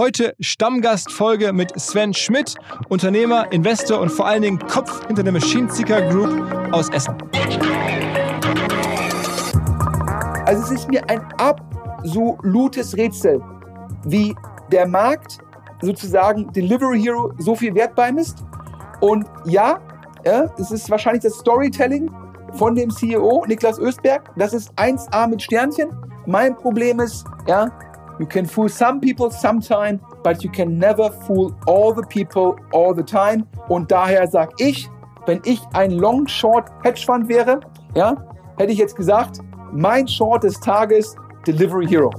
Heute Stammgastfolge mit Sven Schmidt, Unternehmer, Investor und vor allen Dingen Kopf hinter der Machine Seeker Group aus Essen. Also es ist mir ein absolutes Rätsel, wie der Markt sozusagen Delivery Hero so viel Wert beimisst. Und ja, ja, es ist wahrscheinlich das Storytelling von dem CEO Niklas Östberg. Das ist 1A mit Sternchen. Mein Problem ist, ja, you can fool some people sometime, but you can never fool all the people all the time. Und daher sage ich, wenn ich ein Long Short Hedge Fund wäre, ja, hätte ich jetzt gesagt, mein Short des Tages Delivery Hero.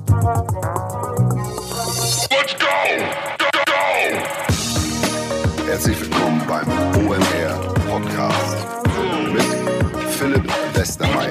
Let's go! Go, go! Herzlich willkommen beim OMR Podcast mit Philipp Westermeier.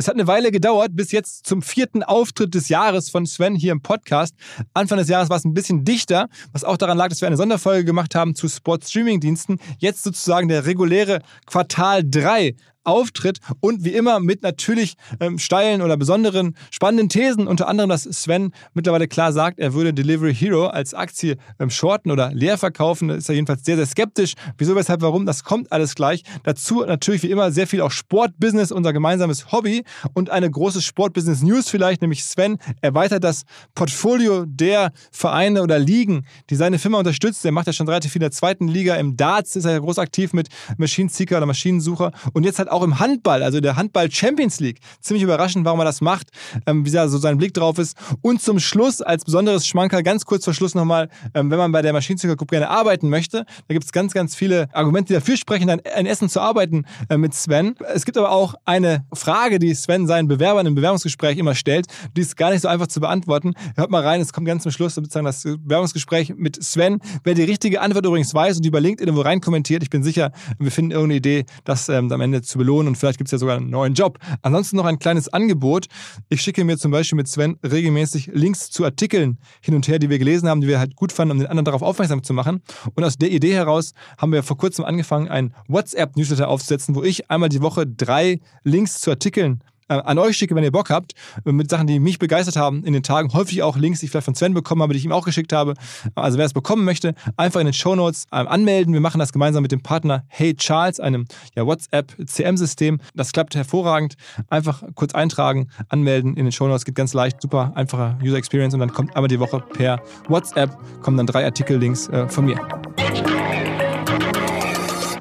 Es hat eine Weile gedauert, bis jetzt zum vierten Auftritt des Jahres von Sven hier im Podcast. Anfang des Jahres war es ein bisschen dichter, was auch daran lag, dass wir eine Sonderfolge gemacht haben zu Sport-Streaming-Diensten. Jetzt sozusagen der reguläre Quartal 3 Auftritt und wie immer mit natürlich ähm, steilen oder besonderen spannenden Thesen. Unter anderem, dass Sven mittlerweile klar sagt, er würde Delivery Hero als Aktie ähm, shorten oder leer verkaufen. Da ist er jedenfalls sehr, sehr skeptisch. Wieso, weshalb, warum? Das kommt alles gleich. Dazu natürlich wie immer sehr viel auch Sportbusiness, unser gemeinsames Hobby und eine große Sportbusiness-News vielleicht, nämlich Sven erweitert das Portfolio der Vereine oder Ligen, die seine Firma unterstützt. Er macht ja schon relativ viel in der zweiten Liga. Im Darts ist er ja groß aktiv mit Machine Seeker oder Maschinensucher und jetzt hat auch im Handball, also der Handball Champions League. Ziemlich überraschend, warum er das macht, ähm, wie da so sein Blick drauf ist. Und zum Schluss, als besonderes Schmankerl, ganz kurz vor Schluss nochmal, ähm, wenn man bei der Maschinenzügergruppe gerne arbeiten möchte, da gibt es ganz, ganz viele Argumente, die dafür sprechen, dann in Essen zu arbeiten äh, mit Sven. Es gibt aber auch eine Frage, die Sven seinen Bewerbern im Bewerbungsgespräch immer stellt. Die ist gar nicht so einfach zu beantworten. Hört mal rein, es kommt ganz zum Schluss sozusagen das Bewerbungsgespräch mit Sven. Wer die richtige Antwort übrigens weiß und die über LinkedIn irgendwo rein kommentiert, ich bin sicher, wir finden irgendeine Idee, das ähm, am Ende zu belohnen und vielleicht gibt es ja sogar einen neuen Job. Ansonsten noch ein kleines Angebot. Ich schicke mir zum Beispiel mit Sven regelmäßig Links zu Artikeln hin und her, die wir gelesen haben, die wir halt gut fanden, um den anderen darauf aufmerksam zu machen. Und aus der Idee heraus haben wir vor kurzem angefangen, ein WhatsApp-Newsletter aufzusetzen, wo ich einmal die Woche drei Links zu Artikeln an euch schicke, wenn ihr Bock habt, äh, mit Sachen, die mich begeistert haben in den Tagen. Häufig auch Links, die ich vielleicht von Sven bekommen habe, die ich ihm auch geschickt habe. Also wer es bekommen möchte, einfach in den Show Notes äh, anmelden. Wir machen das gemeinsam mit dem Partner Hey Charles, einem ja, WhatsApp-CM-System. Das klappt hervorragend. Einfach kurz eintragen, anmelden in den Show Notes. Geht ganz leicht, super einfache User Experience und dann kommt einmal die Woche per WhatsApp kommen dann drei Artikel-Links äh, von mir.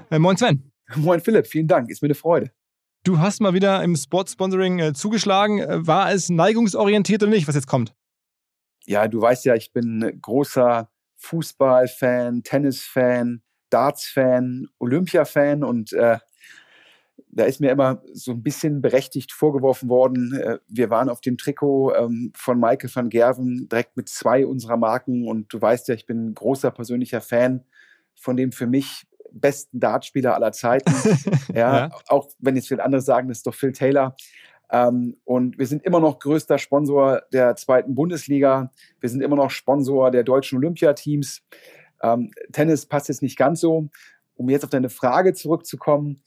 Äh, moin Sven. Moin Philipp, vielen Dank. Ist mir eine Freude. Du hast mal wieder im Sportsponsoring äh, zugeschlagen. Äh, war es neigungsorientiert oder nicht, was jetzt kommt? Ja, du weißt ja, ich bin großer Fußballfan, Tennisfan, Darts-Fan, Olympia-Fan und äh, da ist mir immer so ein bisschen berechtigt vorgeworfen worden, äh, wir waren auf dem Trikot ähm, von Maike van Gerven direkt mit zwei unserer Marken und du weißt ja, ich bin großer persönlicher Fan von dem für mich besten Dartspieler aller Zeiten. ja, ja, auch wenn jetzt viele andere sagen, das ist doch Phil Taylor. Ähm, und wir sind immer noch größter Sponsor der zweiten Bundesliga. Wir sind immer noch Sponsor der deutschen Olympiateams. Ähm, Tennis passt jetzt nicht ganz so. Um jetzt auf deine Frage zurückzukommen,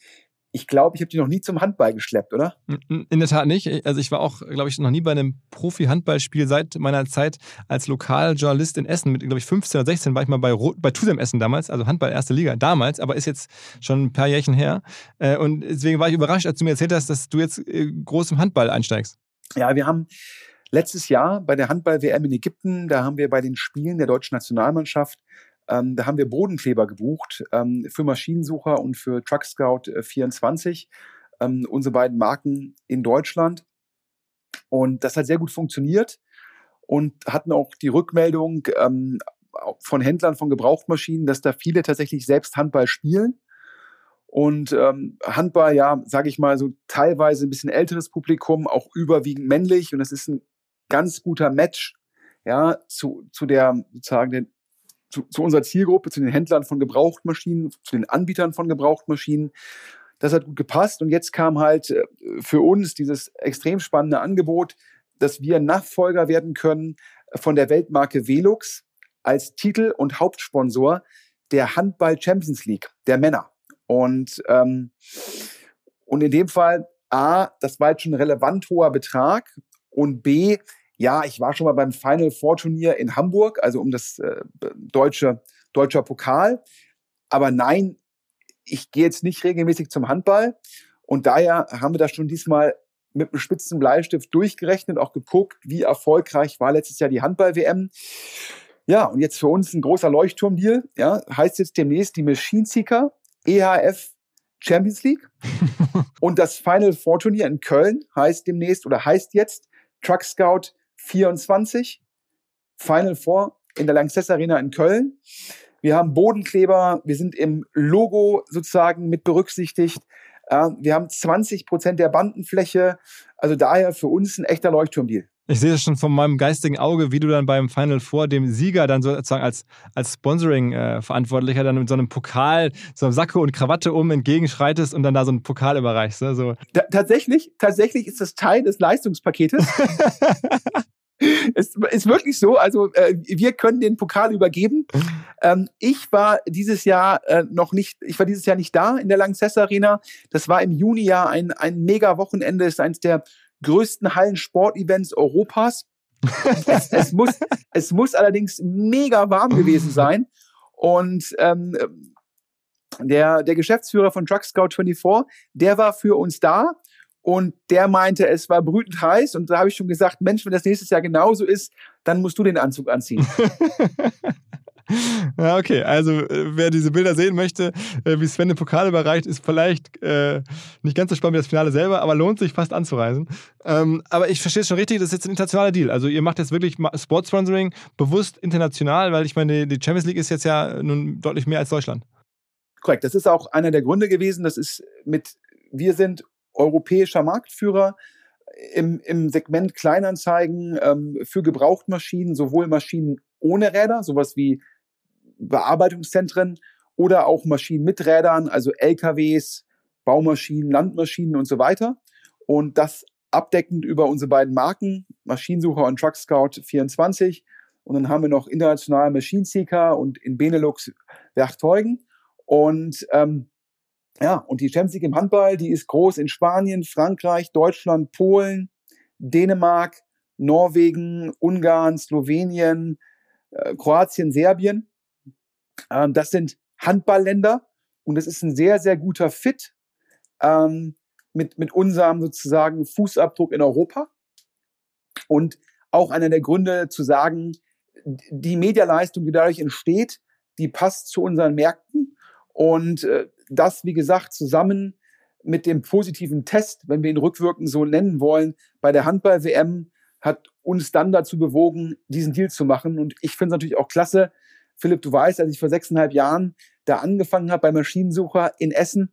ich glaube, ich habe die noch nie zum Handball geschleppt, oder? In der Tat nicht. Also ich war auch, glaube ich, noch nie bei einem Profi-Handballspiel seit meiner Zeit als Lokaljournalist in Essen. Mit, glaube ich, 15 oder 16 war ich mal bei, bei Tusem Essen damals, also Handball erste Liga damals, aber ist jetzt schon ein paar Jährchen her. Äh, und deswegen war ich überrascht, als du mir erzählt hast, dass du jetzt äh, groß im Handball einsteigst. Ja, wir haben letztes Jahr bei der Handball-WM in Ägypten, da haben wir bei den Spielen der deutschen Nationalmannschaft ähm, da haben wir Bodenkleber gebucht ähm, für Maschinensucher und für Truck Scout 24, äh, ähm, unsere beiden Marken in Deutschland. Und das hat sehr gut funktioniert und hatten auch die Rückmeldung ähm, von Händlern von Gebrauchtmaschinen, dass da viele tatsächlich selbst Handball spielen. Und ähm, Handball, ja, sage ich mal, so teilweise ein bisschen älteres Publikum, auch überwiegend männlich. Und das ist ein ganz guter Match ja, zu, zu der sozusagen den zu, zu unserer Zielgruppe, zu den Händlern von Gebrauchtmaschinen, zu den Anbietern von Gebrauchtmaschinen. Das hat gut gepasst. Und jetzt kam halt äh, für uns dieses extrem spannende Angebot, dass wir Nachfolger werden können von der Weltmarke Velux als Titel- und Hauptsponsor der Handball Champions League der Männer. Und, ähm, und in dem Fall, A, das war jetzt schon ein relevant hoher Betrag und B, ja, ich war schon mal beim Final Four Turnier in Hamburg, also um das äh, deutsche deutscher Pokal. Aber nein, ich gehe jetzt nicht regelmäßig zum Handball. Und daher haben wir das schon diesmal mit einem spitzen Bleistift durchgerechnet, auch geguckt, wie erfolgreich war letztes Jahr die Handball-WM. Ja, und jetzt für uns ein großer Leuchtturmdeal. Ja, heißt jetzt demnächst die Machine Seeker EHF Champions League. und das Final Four Turnier in Köln heißt demnächst oder heißt jetzt Truck Scout 24, Final Four in der Lanxess Arena in Köln. Wir haben Bodenkleber, wir sind im Logo sozusagen mit berücksichtigt. Wir haben 20 Prozent der Bandenfläche. Also daher für uns ein echter Leuchtturmdeal. Ich sehe das schon von meinem geistigen Auge, wie du dann beim Final Four dem Sieger dann sozusagen als, als Sponsoring-Verantwortlicher dann mit so einem Pokal, so einem Sacke und Krawatte um entgegenschreitest und dann da so einen Pokal überreichst. Ne? So. tatsächlich, tatsächlich ist das Teil des Leistungspaketes. es ist wirklich so. Also äh, wir können den Pokal übergeben. Ähm, ich war dieses Jahr äh, noch nicht, ich war dieses Jahr nicht da in der Lanxess Arena. Das war im Juni ja ein, ein mega Wochenende, ist eines der größten Hallensportevents Europas. es, es, muss, es muss allerdings mega warm gewesen sein. Und ähm, der, der Geschäftsführer von Truck Scout 24, der war für uns da und der meinte, es war brütend heiß. Und da habe ich schon gesagt, Mensch, wenn das nächstes Jahr genauso ist, dann musst du den Anzug anziehen. Ja, okay. Also, äh, wer diese Bilder sehen möchte, äh, wie Sven den Pokal überreicht, ist vielleicht äh, nicht ganz so spannend wie das Finale selber, aber lohnt sich fast anzureisen. Ähm, aber ich verstehe es schon richtig, das ist jetzt ein internationaler Deal. Also, ihr macht jetzt wirklich Sportsponsoring bewusst international, weil ich meine, die Champions League ist jetzt ja nun deutlich mehr als Deutschland. Korrekt. Das ist auch einer der Gründe gewesen. Das ist mit, wir sind europäischer Marktführer im, im Segment Kleinanzeigen ähm, für Gebrauchtmaschinen, sowohl Maschinen ohne Räder, sowas wie Bearbeitungszentren oder auch Maschinen mit Rädern, also LKWs, Baumaschinen, Landmaschinen und so weiter. Und das abdeckend über unsere beiden Marken, Maschinensucher und Truck Scout 24. Und dann haben wir noch international Machine Seeker und in Benelux Werchteugen. Und ähm, ja, und die Champions League im Handball, die ist groß in Spanien, Frankreich, Deutschland, Polen, Dänemark, Norwegen, Ungarn, Slowenien, äh, Kroatien, Serbien. Ähm, das sind Handballländer und es ist ein sehr, sehr guter Fit ähm, mit, mit unserem sozusagen Fußabdruck in Europa. Und auch einer der Gründe zu sagen, die Medialeistung, die dadurch entsteht, die passt zu unseren Märkten. Und äh, das, wie gesagt, zusammen mit dem positiven Test, wenn wir ihn rückwirkend so nennen wollen, bei der Handball-WM hat uns dann dazu bewogen, diesen Deal zu machen. Und ich finde es natürlich auch klasse, Philipp, du weißt, als ich vor sechseinhalb Jahren da angefangen habe bei Maschinensucher in Essen,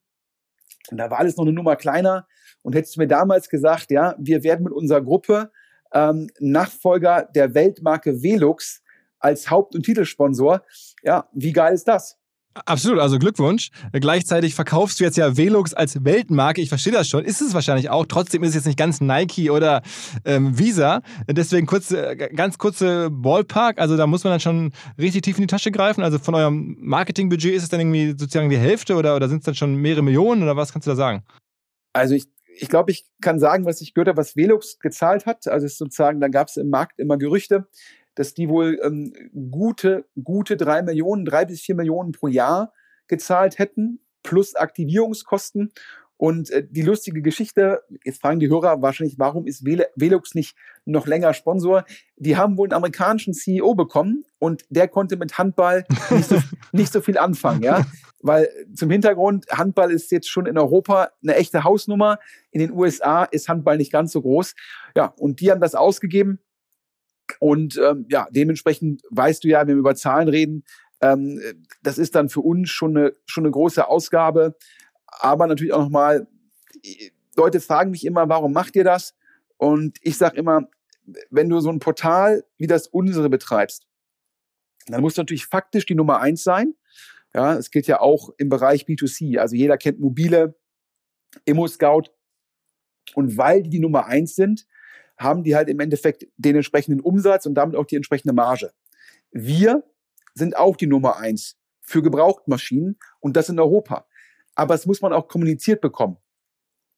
da war alles noch eine Nummer kleiner. Und hättest du mir damals gesagt, ja, wir werden mit unserer Gruppe ähm, Nachfolger der Weltmarke Velux als Haupt- und Titelsponsor, ja, wie geil ist das? Absolut, also Glückwunsch. Gleichzeitig verkaufst du jetzt ja Velux als Weltmarke. Ich verstehe das schon. Ist es wahrscheinlich auch. Trotzdem ist es jetzt nicht ganz Nike oder ähm, Visa. Deswegen kurze, ganz kurze Ballpark. Also da muss man dann schon richtig tief in die Tasche greifen. Also von eurem Marketingbudget ist es dann irgendwie sozusagen die Hälfte oder, oder sind es dann schon mehrere Millionen oder was kannst du da sagen? Also ich, ich glaube, ich kann sagen, was ich gehört habe, was Velux gezahlt hat. Also es ist sozusagen, da gab es im Markt immer Gerüchte dass die wohl ähm, gute, gute drei Millionen, drei bis vier Millionen pro Jahr gezahlt hätten, plus Aktivierungskosten. Und äh, die lustige Geschichte, jetzt fragen die Hörer wahrscheinlich, warum ist Velux nicht noch länger Sponsor? Die haben wohl einen amerikanischen CEO bekommen und der konnte mit Handball nicht so, nicht so viel anfangen, ja. Weil zum Hintergrund, Handball ist jetzt schon in Europa eine echte Hausnummer. In den USA ist Handball nicht ganz so groß. Ja, und die haben das ausgegeben und ähm, ja, dementsprechend weißt du ja, wenn wir über Zahlen reden, ähm, das ist dann für uns schon eine, schon eine große Ausgabe. Aber natürlich auch nochmal, Leute fragen mich immer, warum macht ihr das? Und ich sage immer, wenn du so ein Portal wie das unsere betreibst, dann muss natürlich faktisch die Nummer eins sein. Ja, es geht ja auch im Bereich B2C. Also jeder kennt mobile, Immo-Scout. Und weil die die Nummer eins sind, haben die halt im Endeffekt den entsprechenden Umsatz und damit auch die entsprechende Marge. Wir sind auch die Nummer eins für Gebrauchtmaschinen und das in Europa. Aber es muss man auch kommuniziert bekommen.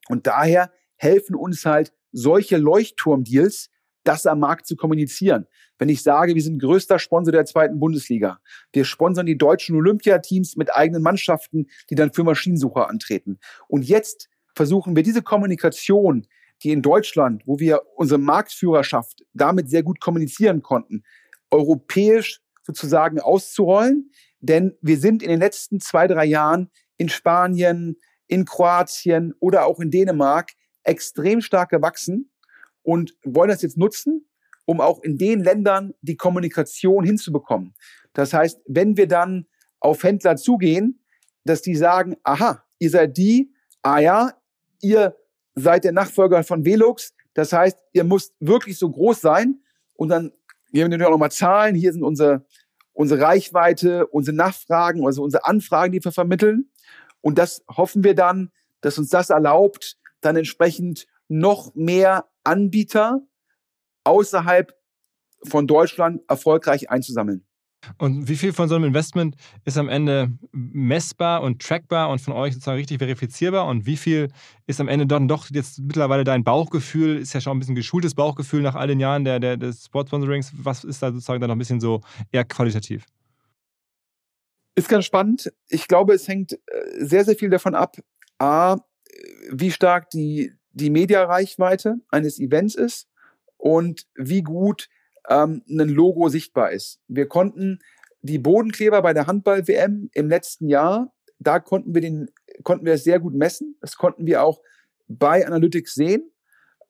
Und daher helfen uns halt solche Leuchtturmdeals, das am Markt zu kommunizieren. Wenn ich sage, wir sind größter Sponsor der zweiten Bundesliga, wir sponsern die deutschen Olympiateams mit eigenen Mannschaften, die dann für Maschinensucher antreten. Und jetzt versuchen wir diese Kommunikation die in Deutschland, wo wir unsere Marktführerschaft damit sehr gut kommunizieren konnten, europäisch sozusagen auszurollen. Denn wir sind in den letzten zwei, drei Jahren in Spanien, in Kroatien oder auch in Dänemark extrem stark gewachsen und wollen das jetzt nutzen, um auch in den Ländern die Kommunikation hinzubekommen. Das heißt, wenn wir dann auf Händler zugehen, dass die sagen, aha, ihr seid die, ah ja, ihr seid der Nachfolger von Velux. Das heißt, ihr müsst wirklich so groß sein. Und dann geben wir natürlich auch nochmal Zahlen. Hier sind unsere, unsere Reichweite, unsere Nachfragen, also unsere Anfragen, die wir vermitteln. Und das hoffen wir dann, dass uns das erlaubt, dann entsprechend noch mehr Anbieter außerhalb von Deutschland erfolgreich einzusammeln. Und wie viel von so einem Investment ist am Ende messbar und trackbar und von euch sozusagen richtig verifizierbar? Und wie viel ist am Ende dann doch jetzt mittlerweile dein Bauchgefühl? Ist ja schon ein bisschen geschultes Bauchgefühl nach all den Jahren der, der, des Sportsponsorings. Was ist da sozusagen dann noch ein bisschen so eher qualitativ? Ist ganz spannend. Ich glaube, es hängt äh, sehr, sehr viel davon ab, A, wie stark die, die Mediareichweite eines Events ist und wie gut ähm, ein Logo sichtbar ist. Wir konnten die Bodenkleber bei der Handball-WM im letzten Jahr, da konnten wir den, konnten wir es sehr gut messen. Das konnten wir auch bei Analytics sehen.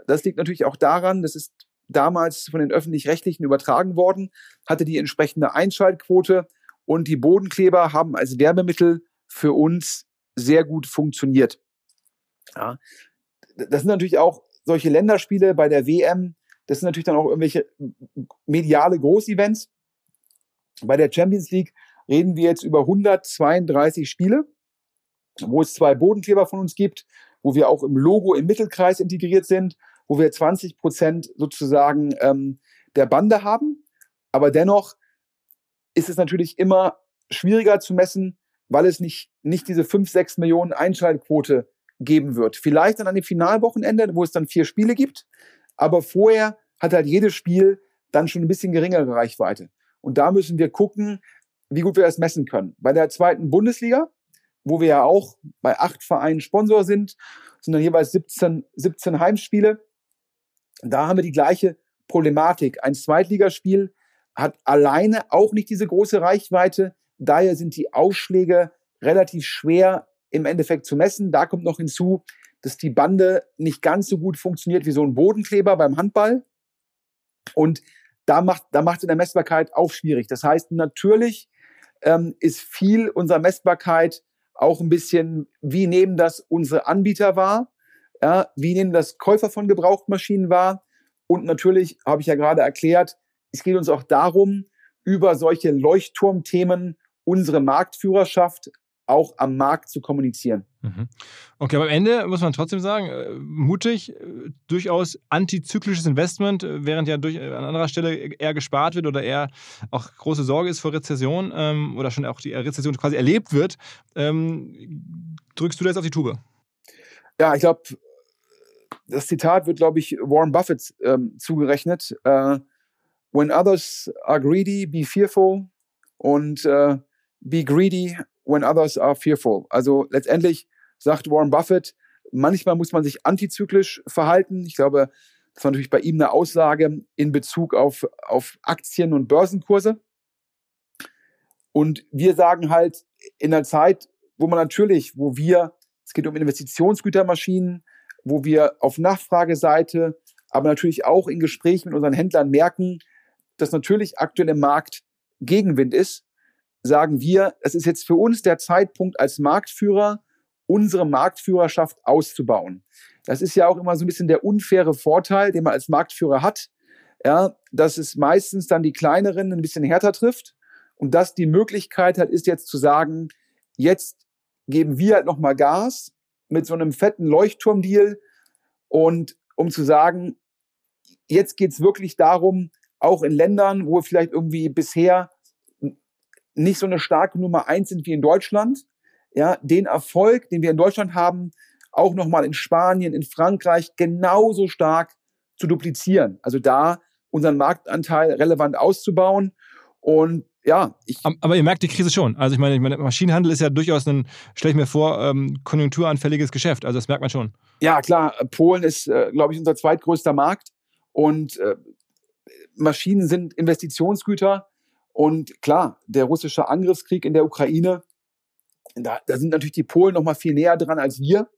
Das liegt natürlich auch daran, das ist damals von den öffentlich-rechtlichen übertragen worden, hatte die entsprechende Einschaltquote und die Bodenkleber haben als Werbemittel für uns sehr gut funktioniert. Ja. Das sind natürlich auch solche Länderspiele bei der WM, das sind natürlich dann auch irgendwelche mediale Großevents. Bei der Champions League reden wir jetzt über 132 Spiele, wo es zwei Bodenkleber von uns gibt, wo wir auch im Logo im Mittelkreis integriert sind, wo wir 20 Prozent sozusagen ähm, der Bande haben. Aber dennoch ist es natürlich immer schwieriger zu messen, weil es nicht, nicht diese 5, 6 Millionen Einschaltquote geben wird. Vielleicht dann an dem Finalwochenende, wo es dann vier Spiele gibt. Aber vorher hat halt jedes Spiel dann schon ein bisschen geringere Reichweite. Und da müssen wir gucken, wie gut wir das messen können. Bei der zweiten Bundesliga, wo wir ja auch bei acht Vereinen Sponsor sind, sind dann jeweils 17, 17 Heimspiele. Da haben wir die gleiche Problematik. Ein Zweitligaspiel hat alleine auch nicht diese große Reichweite. Daher sind die Ausschläge relativ schwer im Endeffekt zu messen. Da kommt noch hinzu, dass die Bande nicht ganz so gut funktioniert wie so ein Bodenkleber beim Handball. Und da macht, da macht in der Messbarkeit auch schwierig. Das heißt, natürlich ähm, ist viel unserer Messbarkeit auch ein bisschen, wie nehmen das unsere Anbieter wahr? Ja, wie nehmen das Käufer von Gebrauchtmaschinen wahr? Und natürlich habe ich ja gerade erklärt, es geht uns auch darum, über solche Leuchtturmthemen unsere Marktführerschaft auch am Markt zu kommunizieren. Mhm. Okay, aber am Ende muss man trotzdem sagen, äh, mutig, äh, durchaus antizyklisches Investment, äh, während ja durch, an anderer Stelle eher gespart wird oder eher auch große Sorge ist vor Rezession ähm, oder schon auch die Rezession quasi erlebt wird. Ähm, drückst du da jetzt auf die Tube? Ja, ich glaube, das Zitat wird, glaube ich, Warren Buffett ähm, zugerechnet. Äh, When others are greedy, be fearful und äh, be greedy when others are fearful. Also letztendlich sagt Warren Buffett, manchmal muss man sich antizyklisch verhalten. Ich glaube, das war natürlich bei ihm eine Aussage in Bezug auf, auf Aktien und Börsenkurse. Und wir sagen halt, in einer Zeit, wo man natürlich, wo wir, es geht um Investitionsgütermaschinen, wo wir auf Nachfrageseite, aber natürlich auch in Gesprächen mit unseren Händlern merken, dass natürlich aktuell im Markt Gegenwind ist, sagen wir, es ist jetzt für uns der Zeitpunkt als Marktführer, unsere Marktführerschaft auszubauen. Das ist ja auch immer so ein bisschen der unfaire Vorteil, den man als Marktführer hat, ja, dass es meistens dann die kleineren ein bisschen härter trifft und dass die Möglichkeit halt ist jetzt zu sagen, jetzt geben wir halt nochmal Gas mit so einem fetten Leuchtturmdeal und um zu sagen, jetzt geht's wirklich darum, auch in Ländern, wo vielleicht irgendwie bisher nicht so eine starke Nummer eins sind wie in Deutschland, ja, den Erfolg, den wir in Deutschland haben, auch nochmal in Spanien, in Frankreich genauso stark zu duplizieren. Also da unseren Marktanteil relevant auszubauen. Und ja, ich. Aber ihr merkt die Krise schon. Also ich meine, ich meine Maschinenhandel ist ja durchaus ein, stelle ich mir vor, ähm, konjunkturanfälliges Geschäft. Also das merkt man schon. Ja, klar. Polen ist, äh, glaube ich, unser zweitgrößter Markt. Und äh, Maschinen sind Investitionsgüter. Und klar, der russische Angriffskrieg in der Ukraine, da, da sind natürlich die Polen noch mal viel näher dran als wir.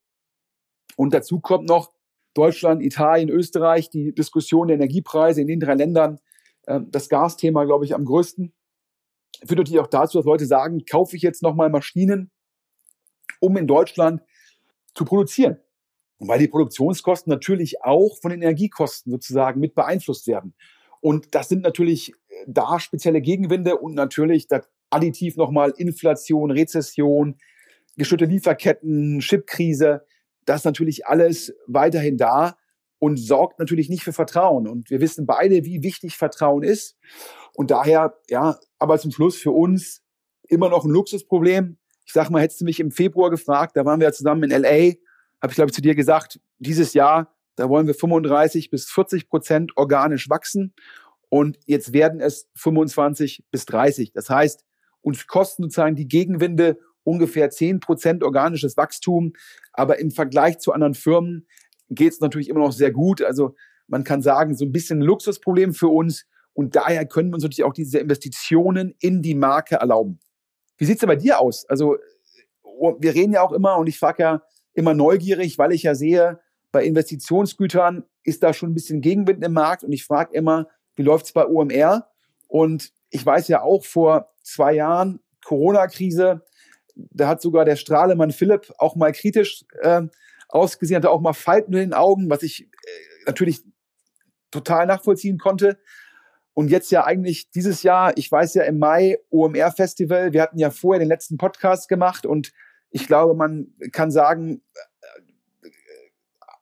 Und dazu kommt noch Deutschland, Italien, Österreich, die Diskussion der Energiepreise in den drei Ländern, äh, das Gasthema, glaube ich, am größten. Führt natürlich auch dazu, dass Leute sagen, kaufe ich jetzt nochmal Maschinen, um in Deutschland zu produzieren. weil die Produktionskosten natürlich auch von den Energiekosten sozusagen mit beeinflusst werden. Und das sind natürlich da spezielle Gegenwinde und natürlich das additiv nochmal Inflation, Rezession, gestörte Lieferketten, Chipkrise. Das ist natürlich alles weiterhin da und sorgt natürlich nicht für Vertrauen. Und wir wissen beide, wie wichtig Vertrauen ist. Und daher, ja, aber zum Schluss für uns immer noch ein Luxusproblem. Ich sag mal, hättest du mich im Februar gefragt, da waren wir ja zusammen in LA, habe ich glaube ich zu dir gesagt, dieses Jahr da wollen wir 35 bis 40 Prozent organisch wachsen. Und jetzt werden es 25 bis 30. Das heißt, uns kosten sozusagen die Gegenwinde ungefähr 10 Prozent organisches Wachstum. Aber im Vergleich zu anderen Firmen geht es natürlich immer noch sehr gut. Also man kann sagen, so ein bisschen ein Luxusproblem für uns. Und daher können wir uns natürlich auch diese Investitionen in die Marke erlauben. Wie sieht's denn bei dir aus? Also wir reden ja auch immer und ich frage ja immer neugierig, weil ich ja sehe, bei Investitionsgütern ist da schon ein bisschen Gegenwind im Markt und ich frage immer, wie läuft es bei OMR? Und ich weiß ja auch vor zwei Jahren Corona-Krise, da hat sogar der Strahlemann Philipp auch mal kritisch äh, ausgesehen, hatte auch mal Falten in den Augen, was ich äh, natürlich total nachvollziehen konnte. Und jetzt ja eigentlich dieses Jahr, ich weiß ja im Mai OMR Festival, wir hatten ja vorher den letzten Podcast gemacht und ich glaube, man kann sagen,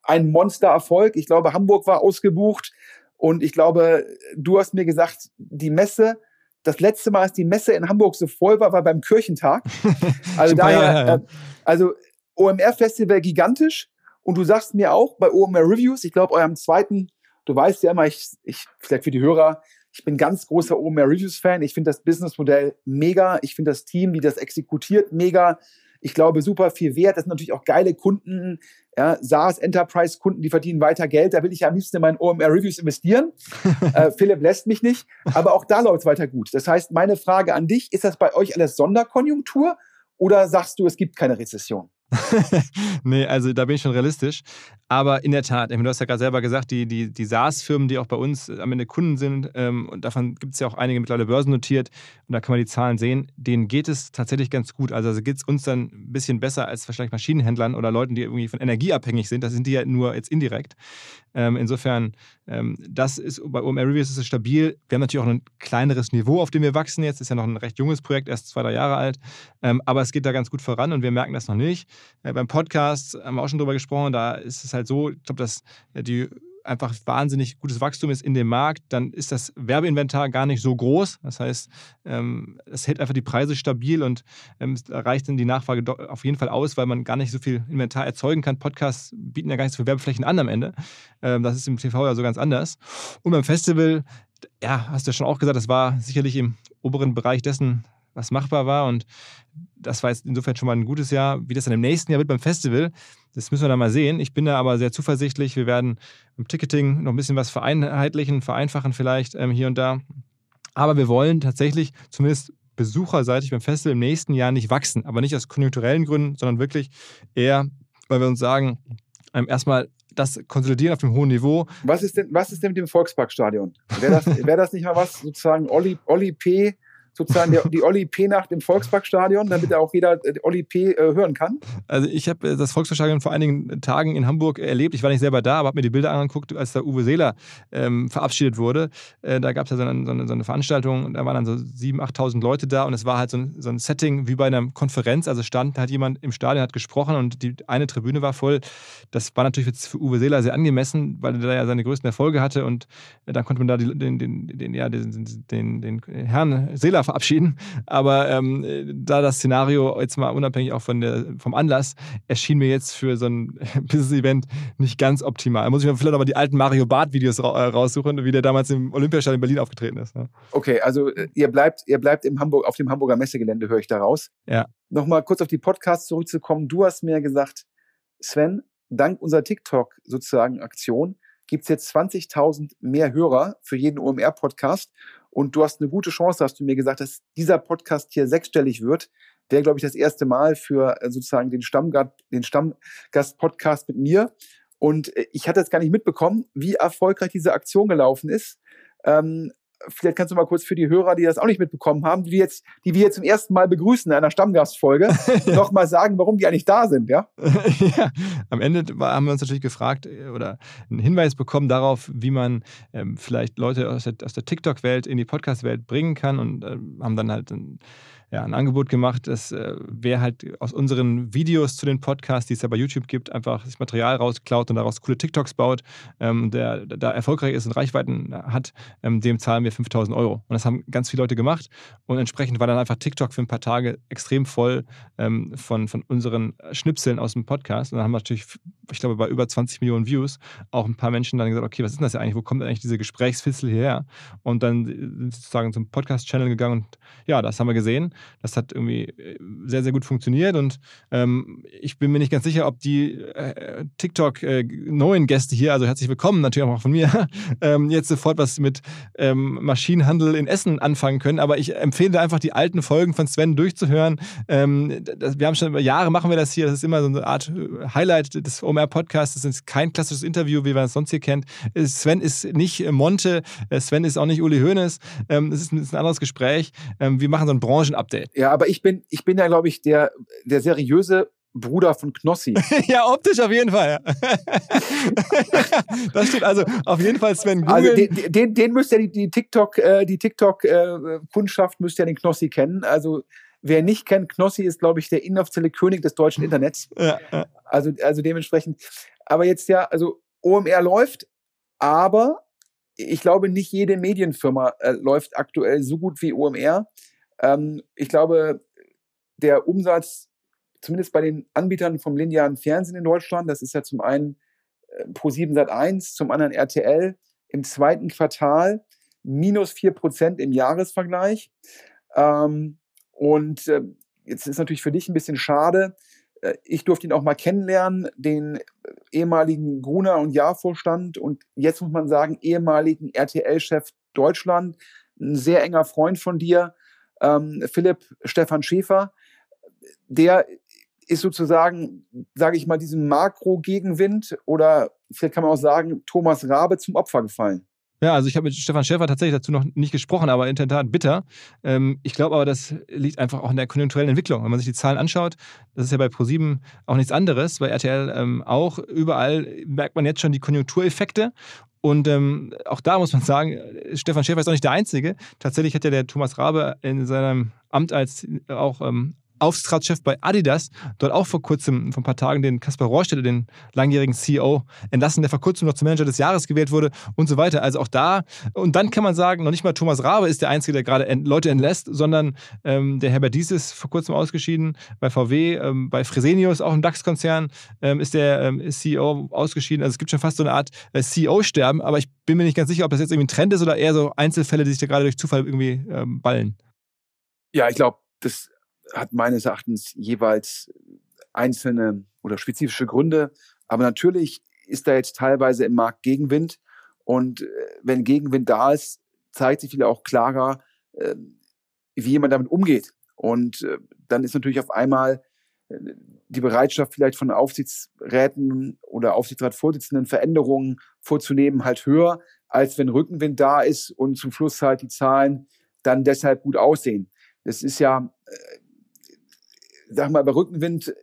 ein Monstererfolg. Ich glaube, Hamburg war ausgebucht. Und ich glaube, du hast mir gesagt, die Messe, das letzte Mal, als die Messe in Hamburg so voll war, war beim Kirchentag. Also daher. Äh, also OMR Festival gigantisch. Und du sagst mir auch bei OMR Reviews, ich glaube, eurem zweiten, du weißt ja immer, ich, ich, vielleicht für die Hörer, ich bin ganz großer OMR Reviews Fan. Ich finde das Businessmodell mega. Ich finde das Team, wie das exekutiert, mega. Ich glaube, super viel wert. Das sind natürlich auch geile Kunden, ja, SaaS Enterprise Kunden, die verdienen weiter Geld. Da will ich ja am liebsten in meinen OMR Reviews investieren. äh, Philipp lässt mich nicht. Aber auch da läuft es weiter gut. Das heißt, meine Frage an dich, ist das bei euch alles Sonderkonjunktur oder sagst du, es gibt keine Rezession? nee, also da bin ich schon realistisch. Aber in der Tat, du hast ja gerade selber gesagt, die, die, die SaaS-Firmen, die auch bei uns am Ende Kunden sind, ähm, und davon gibt es ja auch einige mittlerweile börsennotiert, und da kann man die Zahlen sehen, denen geht es tatsächlich ganz gut. Also, also geht es uns dann ein bisschen besser als vielleicht Maschinenhändlern oder Leuten, die irgendwie von Energie abhängig sind. Das sind die ja nur jetzt indirekt. Ähm, insofern, ähm, das ist bei OMR Reviews ist es stabil. Wir haben natürlich auch ein kleineres Niveau, auf dem wir wachsen jetzt. Ist ja noch ein recht junges Projekt, erst zwei, drei Jahre alt. Ähm, aber es geht da ganz gut voran und wir merken das noch nicht. Äh, beim Podcast haben wir auch schon drüber gesprochen, da ist es halt so, ich glaube, dass die einfach wahnsinnig gutes Wachstum ist in dem Markt, dann ist das Werbeinventar gar nicht so groß. Das heißt, ähm, es hält einfach die Preise stabil und ähm, reicht dann die Nachfrage auf jeden Fall aus, weil man gar nicht so viel Inventar erzeugen kann. Podcasts bieten ja gar nicht so viele Werbeflächen an am Ende. Ähm, das ist im TV ja so ganz anders. Und beim Festival, ja, hast du ja schon auch gesagt, das war sicherlich im oberen Bereich dessen, was machbar war. Und das war jetzt insofern schon mal ein gutes Jahr. Wie das dann im nächsten Jahr wird beim Festival, das müssen wir dann mal sehen. Ich bin da aber sehr zuversichtlich. Wir werden im Ticketing noch ein bisschen was vereinheitlichen, vereinfachen vielleicht ähm, hier und da. Aber wir wollen tatsächlich zumindest besucherseitig beim Festival im nächsten Jahr nicht wachsen. Aber nicht aus konjunkturellen Gründen, sondern wirklich eher, weil wir uns sagen, ähm, erstmal das konsolidieren auf dem hohen Niveau. Was ist denn, was ist denn mit dem Volksparkstadion? Wäre das, wär das nicht mal was, sozusagen Olli, Olli P sozusagen der, die Olli P-Nacht im Volksparkstadion, damit auch jeder äh, Olli P äh, hören kann? Also ich habe äh, das Volksparkstadion vor einigen Tagen in Hamburg erlebt. Ich war nicht selber da, aber habe mir die Bilder angeguckt, als da Uwe Seeler ähm, verabschiedet wurde. Äh, da gab es ja so eine, so, eine, so eine, Veranstaltung und da waren dann so 7.000, 8.000 Leute da und es war halt so ein, so ein Setting wie bei einer Konferenz. Also stand halt jemand im Stadion, hat gesprochen und die eine Tribüne war voll. Das war natürlich jetzt für Uwe Seeler sehr angemessen, weil er da ja seine größten Erfolge hatte und dann konnte man da die, den, den, den, ja, den, den, den Herrn Seeler verabschieden. Aber ähm, da das Szenario jetzt mal unabhängig auch von der, vom Anlass erschien mir jetzt für so ein Business-Event nicht ganz optimal. Da muss ich mir vielleicht aber die alten Mario Barth-Videos ra äh, raussuchen, wie der damals im Olympiastadion in Berlin aufgetreten ist. Ne? Okay, also äh, ihr bleibt, ihr bleibt im Hamburg, auf dem Hamburger Messegelände, höre ich da raus. Ja. Nochmal kurz auf die Podcasts zurückzukommen. Du hast mir gesagt, Sven, dank unserer TikTok sozusagen Aktion gibt es jetzt 20.000 mehr Hörer für jeden OMR-Podcast. Und du hast eine gute Chance, hast du mir gesagt, dass dieser Podcast hier sechsstellig wird. Wäre, glaube ich, das erste Mal für äh, sozusagen den Stammgast, den Stammgast-Podcast mit mir. Und äh, ich hatte jetzt gar nicht mitbekommen, wie erfolgreich diese Aktion gelaufen ist. Ähm, vielleicht kannst du mal kurz für die Hörer, die das auch nicht mitbekommen haben, die, jetzt, die wir jetzt zum ersten Mal begrüßen in einer Stammgastfolge, ja. noch mal sagen, warum die eigentlich da sind, ja? ja, am Ende haben wir uns natürlich gefragt äh, oder einen Hinweis bekommen darauf, wie man ähm, vielleicht Leute aus der, aus der TikTok-Welt in die Podcast-Welt bringen kann und äh, haben dann halt ein ja, ein Angebot gemacht, dass äh, wer halt aus unseren Videos zu den Podcasts, die es ja bei YouTube gibt, einfach das Material rausklaut und daraus coole TikToks baut, ähm, der da erfolgreich ist und Reichweiten hat, ähm, dem zahlen wir 5000 Euro. Und das haben ganz viele Leute gemacht und entsprechend war dann einfach TikTok für ein paar Tage extrem voll ähm, von, von unseren Schnipseln aus dem Podcast. Und dann haben wir natürlich, ich glaube, bei über 20 Millionen Views auch ein paar Menschen dann gesagt, okay, was ist das ja eigentlich? Wo kommt eigentlich diese Gesprächsfitzel hierher? Und dann sind sozusagen zum Podcast-Channel gegangen und ja, das haben wir gesehen. Das hat irgendwie äh, sehr, sehr gut funktioniert und ähm, ich bin mir nicht ganz sicher, ob die äh, TikTok äh, neuen Gäste hier, also herzlich willkommen natürlich auch von mir, ähm, jetzt sofort was mit ähm, Maschinenhandel in Essen anfangen können, aber ich empfehle einfach die alten Folgen von Sven durchzuhören. Ähm, das, wir haben schon über Jahre machen wir das hier, das ist immer so eine Art äh, Highlight des OMR Podcasts, das ist kein klassisches Interview, wie man es sonst hier kennt. Sven ist nicht Monte, Sven ist auch nicht Uli Hoeneß, ähm, es ist ein anderes Gespräch. Ähm, wir machen so ein Branchenupdate Update. Ja, aber ich bin, ich bin ja, glaube ich, der, der seriöse Bruder von Knossi. ja, optisch auf jeden Fall. das stimmt. Also auf jeden Fall Sven Google. Also den, den, den müsst ihr die, die TikTok, äh, die TikTok-Kundschaft äh, müsst ihr den Knossi kennen. Also wer nicht kennt, Knossi ist, glaube ich, der inoffizielle König des deutschen Internets. Ja, ja. Also, also dementsprechend. Aber jetzt ja, also OMR läuft, aber ich glaube, nicht jede Medienfirma äh, läuft aktuell so gut wie OMR. Ähm, ich glaube, der Umsatz, zumindest bei den Anbietern vom linearen Fernsehen in Deutschland, das ist ja zum einen äh, Pro7 Sat1, zum anderen RTL, im zweiten Quartal minus 4% im Jahresvergleich. Ähm, und äh, jetzt ist natürlich für dich ein bisschen schade. Äh, ich durfte ihn auch mal kennenlernen, den äh, ehemaligen Gruner und Jahrvorstand und jetzt muss man sagen, ehemaligen RTL-Chef Deutschland, ein sehr enger Freund von dir ähm, Philipp Stefan Schäfer, der ist sozusagen, sage ich mal, diesem Makro-Gegenwind oder vielleicht kann man auch sagen, Thomas Rabe zum Opfer gefallen. Ja, also ich habe mit Stefan Schäfer tatsächlich dazu noch nicht gesprochen, aber in der Tat bitter. Ähm, ich glaube aber, das liegt einfach auch in der konjunkturellen Entwicklung. Wenn man sich die Zahlen anschaut, das ist ja bei ProSieben auch nichts anderes, bei RTL ähm, auch. Überall merkt man jetzt schon die Konjunktureffekte. Und ähm, auch da muss man sagen, Stefan Schäfer ist auch nicht der Einzige. Tatsächlich hat ja der Thomas Rabe in seinem Amt als auch ähm, Aufsichtsratschef bei Adidas, dort auch vor kurzem, vor ein paar Tagen, den Kaspar Rohrstedt, den langjährigen CEO, entlassen, der vor kurzem noch zum Manager des Jahres gewählt wurde und so weiter. Also auch da, und dann kann man sagen, noch nicht mal Thomas Rabe ist der Einzige, der gerade Leute entlässt, sondern ähm, der Herbert Dies ist vor kurzem ausgeschieden, bei VW, ähm, bei Fresenius, auch im DAX-Konzern, ähm, ist der ähm, CEO ausgeschieden. Also es gibt schon fast so eine Art äh, CEO-Sterben, aber ich bin mir nicht ganz sicher, ob das jetzt irgendwie ein Trend ist oder eher so Einzelfälle, die sich da gerade durch Zufall irgendwie ähm, ballen. Ja, ich glaube, das hat meines Erachtens jeweils einzelne oder spezifische Gründe. Aber natürlich ist da jetzt teilweise im Markt Gegenwind. Und äh, wenn Gegenwind da ist, zeigt sich wieder auch klarer, äh, wie jemand damit umgeht. Und äh, dann ist natürlich auf einmal die Bereitschaft vielleicht von Aufsichtsräten oder Aufsichtsratsvorsitzenden Veränderungen vorzunehmen halt höher, als wenn Rückenwind da ist und zum Schluss halt die Zahlen dann deshalb gut aussehen. Das ist ja sag mal, bei Rückenwind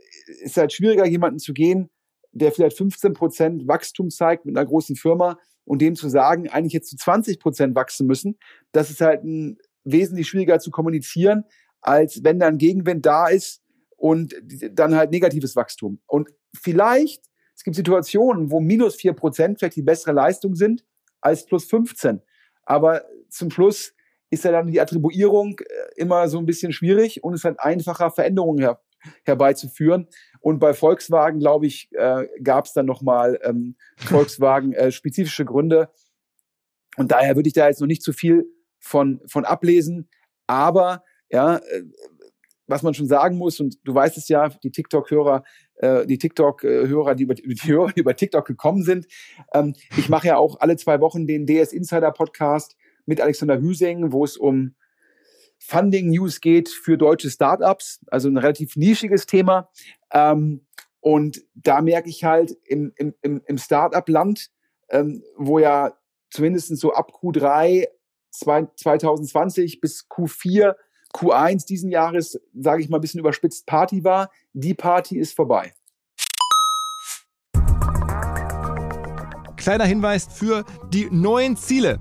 ist halt schwieriger, jemanden zu gehen, der vielleicht 15 Prozent Wachstum zeigt mit einer großen Firma und dem zu sagen, eigentlich jetzt zu 20 Prozent wachsen müssen. Das ist halt ein, wesentlich schwieriger zu kommunizieren, als wenn dann Gegenwind da ist und dann halt negatives Wachstum. Und vielleicht, es gibt Situationen, wo minus 4 Prozent vielleicht die bessere Leistung sind als plus 15. Aber zum Schluss ist ja dann die Attribuierung äh, immer so ein bisschen schwierig und es ist halt einfacher, Veränderungen her herbeizuführen. Und bei Volkswagen, glaube ich, äh, gab es dann nochmal ähm, Volkswagen äh, spezifische Gründe. Und daher würde ich da jetzt noch nicht zu viel von, von ablesen. Aber ja, äh, was man schon sagen muss, und du weißt es ja, die TikTok-Hörer, äh, die TikTok-Hörer, die über, die Hörer, die über TikTok gekommen sind. Ähm, ich mache ja auch alle zwei Wochen den DS Insider Podcast mit Alexander Hüsing, wo es um Funding News geht für deutsche Startups, also ein relativ nischiges Thema. Ähm, und da merke ich halt im, im, im Startup-Land, ähm, wo ja zumindest so ab Q3 2020 bis Q4, Q1 diesen Jahres, sage ich mal ein bisschen überspitzt, Party war. Die Party ist vorbei. Kleiner Hinweis für die neuen Ziele.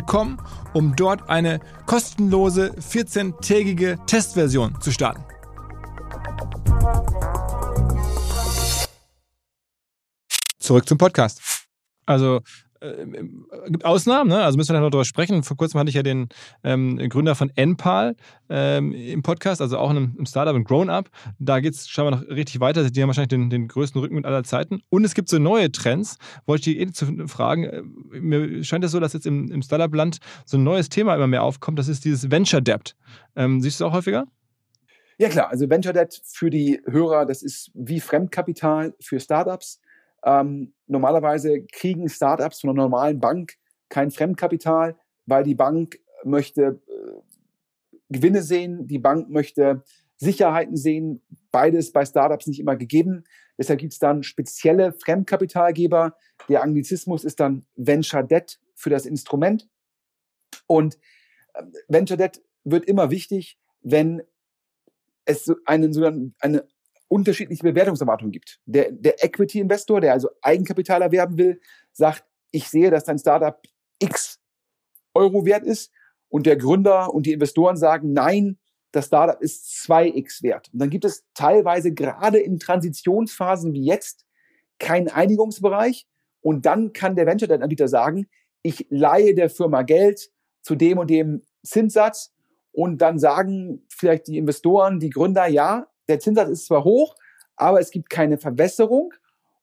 www.ecom, um dort eine kostenlose 14-tägige Testversion zu starten. Zurück zum Podcast. Also äh, gibt Ausnahmen, ne? also müssen wir noch darüber sprechen. Vor kurzem hatte ich ja den ähm, Gründer von NPAL ähm, im Podcast, also auch in einem Startup, ein Grown-Up. Da geht es scheinbar noch richtig weiter. Die haben wahrscheinlich den, den größten Rückenwind aller Zeiten. Und es gibt so neue Trends. Wollte ich eh zu fragen. Äh, mir scheint es so, dass jetzt im, im Startup-Land so ein neues Thema immer mehr aufkommt. Das ist dieses Venture Debt. Ähm, siehst du es auch häufiger? Ja klar, also Venture Debt für die Hörer, das ist wie Fremdkapital für Startups. Ähm, normalerweise kriegen Startups von einer normalen Bank kein Fremdkapital, weil die Bank möchte äh, Gewinne sehen, die Bank möchte Sicherheiten sehen. Beides bei Startups nicht immer gegeben. Deshalb gibt es dann spezielle Fremdkapitalgeber. Der Anglizismus ist dann Venture Debt für das Instrument. Und äh, Venture Debt wird immer wichtig, wenn es einen, eine unterschiedliche Bewertungserwartungen gibt. Der, der Equity-Investor, der also Eigenkapital erwerben will, sagt, ich sehe, dass dein Startup x Euro wert ist und der Gründer und die Investoren sagen, nein, das Startup ist 2x wert. Und dann gibt es teilweise gerade in Transitionsphasen wie jetzt keinen Einigungsbereich und dann kann der Venture Debt Anbieter sagen, ich leihe der Firma Geld zu dem und dem Zinssatz und dann sagen vielleicht die Investoren, die Gründer, ja, der Zinssatz ist zwar hoch, aber es gibt keine Verwässerung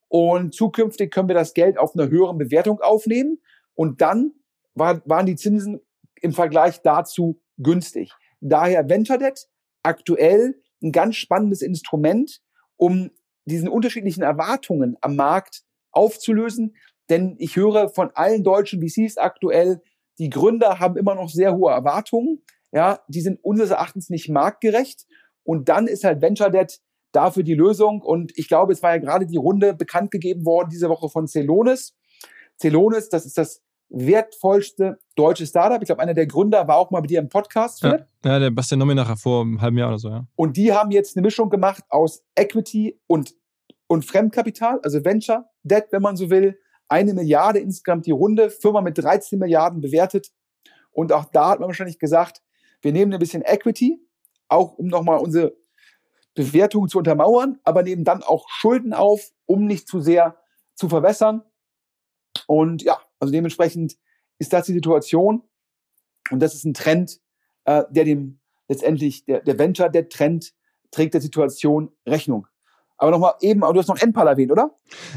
und zukünftig können wir das Geld auf einer höheren Bewertung aufnehmen und dann war, waren die Zinsen im Vergleich dazu günstig. Daher Venture Debt aktuell ein ganz spannendes Instrument, um diesen unterschiedlichen Erwartungen am Markt aufzulösen. Denn ich höre von allen deutschen VCs aktuell, die Gründer haben immer noch sehr hohe Erwartungen. Ja, die sind unseres Erachtens nicht marktgerecht. Und dann ist halt Venture Debt dafür die Lösung. Und ich glaube, es war ja gerade die Runde bekannt gegeben worden diese Woche von Celonis. Celonis, das ist das wertvollste deutsche Startup. Ich glaube, einer der Gründer war auch mal bei dir im Podcast. Ja, ja der Bastian Nominacher vor einem halben Jahr oder so, ja. Und die haben jetzt eine Mischung gemacht aus Equity und, und Fremdkapital, also Venture, Debt, wenn man so will. Eine Milliarde insgesamt die Runde, Firma mit 13 Milliarden bewertet. Und auch da hat man wahrscheinlich gesagt, wir nehmen ein bisschen Equity, auch um nochmal unsere Bewertung zu untermauern, aber nehmen dann auch Schulden auf, um nicht zu sehr zu verwässern. Und ja, also dementsprechend ist das die Situation. Und das ist ein Trend, äh, der dem letztendlich, der, der Venture, der Trend trägt der Situation Rechnung. Aber nochmal eben, du hast noch Enpal erwähnt, oder?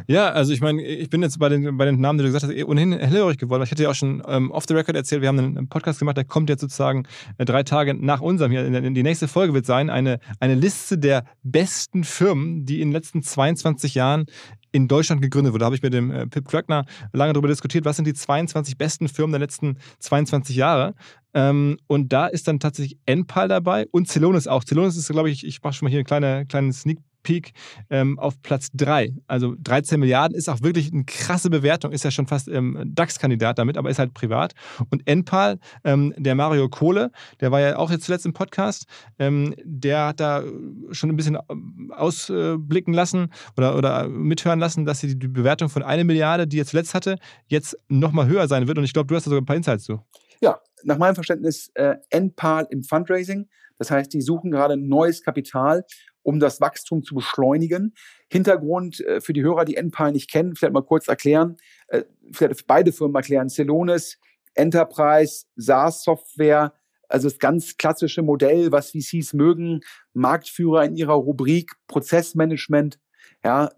Ja, also ich meine, ich bin jetzt bei den, bei den Namen, die du gesagt hast, eh ohnehin hellhörig geworden. Ich hatte ja auch schon ähm, off the record erzählt, wir haben einen Podcast gemacht, der kommt jetzt sozusagen äh, drei Tage nach unserem hier. Die nächste Folge wird sein, eine, eine Liste der besten Firmen, die in den letzten 22 Jahren in Deutschland gegründet wurde. Da habe ich mit dem äh, Pip Klöckner lange darüber diskutiert, was sind die 22 besten Firmen der letzten 22 Jahre. Ähm, und da ist dann tatsächlich Enpal dabei und Celonis auch. Celonis ist, glaube ich, ich mache schon mal hier einen kleinen, kleinen Sneak Peak ähm, auf Platz 3. Also 13 Milliarden ist auch wirklich eine krasse Bewertung, ist ja schon fast ähm, DAX-Kandidat damit, aber ist halt privat. Und Enpal, ähm, der Mario Kohle, der war ja auch jetzt zuletzt im Podcast, ähm, der hat da schon ein bisschen ähm, ausblicken lassen oder, oder mithören lassen, dass die Bewertung von einer Milliarde, die er zuletzt hatte, jetzt nochmal höher sein wird. Und ich glaube, du hast da sogar ein paar Insights zu. Ja, nach meinem Verständnis äh, Enpal im Fundraising. Das heißt, die suchen gerade neues Kapital um das Wachstum zu beschleunigen. Hintergrund äh, für die Hörer, die Enpal nicht kennen, vielleicht mal kurz erklären, äh, vielleicht beide Firmen erklären. Celonis, Enterprise, SaaS-Software, also das ganz klassische Modell, was VCs mögen, Marktführer in ihrer Rubrik Prozessmanagement. Ja,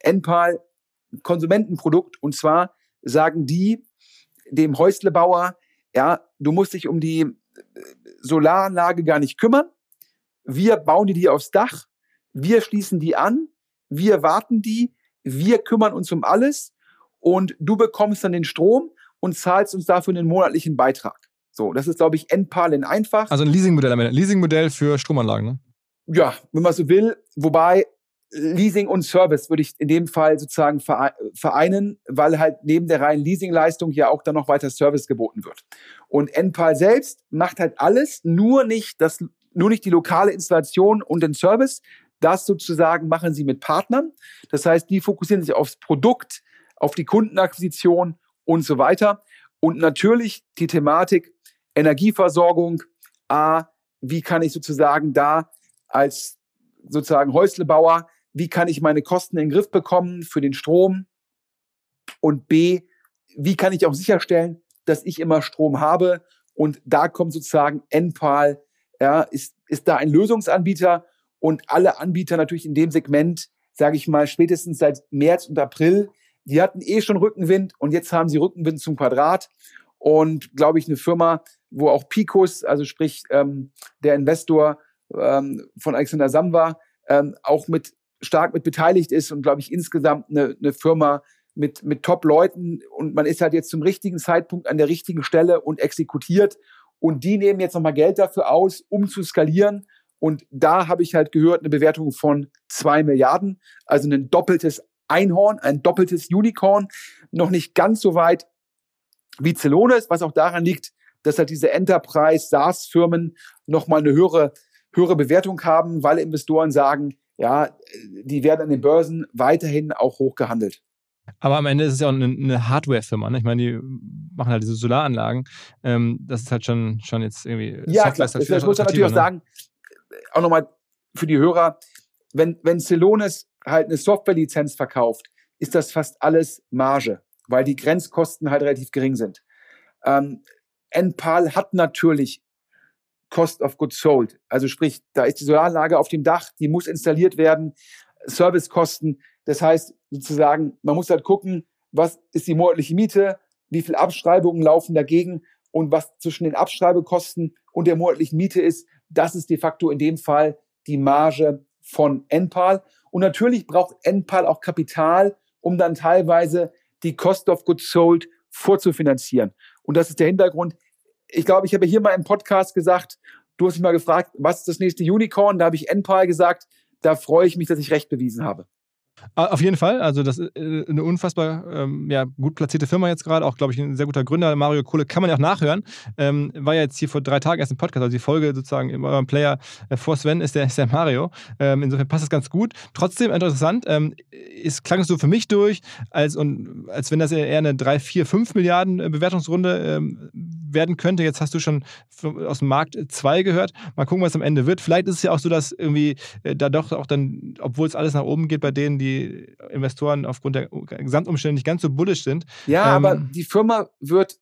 Enpal, Konsumentenprodukt. Und zwar sagen die dem Häuslebauer, ja, du musst dich um die äh, Solaranlage gar nicht kümmern. Wir bauen die, die aufs Dach, wir schließen die an, wir warten die, wir kümmern uns um alles und du bekommst dann den Strom und zahlst uns dafür einen monatlichen Beitrag. So, das ist, glaube ich, Endpal in einfach. Also ein Leasingmodell am Ende. Leasingmodell für Stromanlagen, ne? Ja, wenn man so will. Wobei Leasing und Service würde ich in dem Fall sozusagen vereinen, weil halt neben der reinen Leasingleistung ja auch dann noch weiter Service geboten wird. Und Enpal selbst macht halt alles, nur nicht das nur nicht die lokale Installation und den Service. Das sozusagen machen sie mit Partnern. Das heißt, die fokussieren sich aufs Produkt, auf die Kundenakquisition und so weiter. Und natürlich die Thematik Energieversorgung. A, wie kann ich sozusagen da als sozusagen Häuslebauer, wie kann ich meine Kosten in den Griff bekommen für den Strom? Und B, wie kann ich auch sicherstellen, dass ich immer Strom habe? Und da kommt sozusagen Enpal ja, ist, ist da ein Lösungsanbieter und alle Anbieter natürlich in dem Segment, sage ich mal, spätestens seit März und April, die hatten eh schon Rückenwind und jetzt haben sie Rückenwind zum Quadrat. Und glaube ich, eine Firma, wo auch Picos, also sprich ähm, der Investor ähm, von Alexander Samba, ähm, auch mit stark mit beteiligt ist und glaube ich insgesamt eine, eine Firma mit, mit Top-Leuten und man ist halt jetzt zum richtigen Zeitpunkt an der richtigen Stelle und exekutiert und die nehmen jetzt nochmal Geld dafür aus, um zu skalieren. Und da habe ich halt gehört, eine Bewertung von zwei Milliarden, also ein doppeltes Einhorn, ein doppeltes Unicorn, noch nicht ganz so weit wie Celonis, was auch daran liegt, dass halt diese Enterprise SaaS-Firmen nochmal eine höhere, höhere Bewertung haben, weil Investoren sagen, ja, die werden an den Börsen weiterhin auch hoch gehandelt. Aber am Ende ist es ja auch eine, eine Hardware-Firma. Ne? Ich meine, die machen halt diese Solaranlagen. Ähm, das ist halt schon, schon jetzt irgendwie. Ja, klar. Das, das muss natürlich auch ne? sagen, auch nochmal für die Hörer, wenn, wenn Celonis halt eine Software-Lizenz verkauft, ist das fast alles Marge, weil die Grenzkosten halt relativ gering sind. Ähm, Enpal hat natürlich Cost of Goods Sold. Also sprich, da ist die Solaranlage auf dem Dach, die muss installiert werden, Servicekosten. Das heißt sozusagen, man muss halt gucken, was ist die monatliche Miete, wie viele Abschreibungen laufen dagegen und was zwischen den Abschreibekosten und der monatlichen Miete ist, das ist de facto in dem Fall die Marge von Enpal. Und natürlich braucht Enpal auch Kapital, um dann teilweise die Cost of Goods Sold vorzufinanzieren. Und das ist der Hintergrund. Ich glaube, ich habe hier mal im Podcast gesagt, du hast mich mal gefragt, was ist das nächste Unicorn? Da habe ich Enpal gesagt. Da freue ich mich, dass ich recht bewiesen habe. Auf jeden Fall. Also, das ist äh, eine unfassbar ähm, ja, gut platzierte Firma jetzt gerade. Auch, glaube ich, ein sehr guter Gründer. Mario Kohle kann man ja auch nachhören. Ähm, war ja jetzt hier vor drei Tagen erst im Podcast. Also, die Folge sozusagen in eurem Player äh, vor Sven ist der, ist der Mario. Ähm, insofern passt das ganz gut. Trotzdem interessant. Ähm, ist, klang es so für mich durch, als, und, als wenn das eher eine 3, 4, 5 Milliarden äh, Bewertungsrunde ähm, werden könnte. Jetzt hast du schon aus dem Markt 2 gehört. Mal gucken, was am Ende wird. Vielleicht ist es ja auch so, dass irgendwie äh, da doch auch dann, obwohl es alles nach oben geht bei denen, die Investoren aufgrund der Gesamtumstände nicht ganz so bullisch sind. Ja, ähm, aber die Firma wird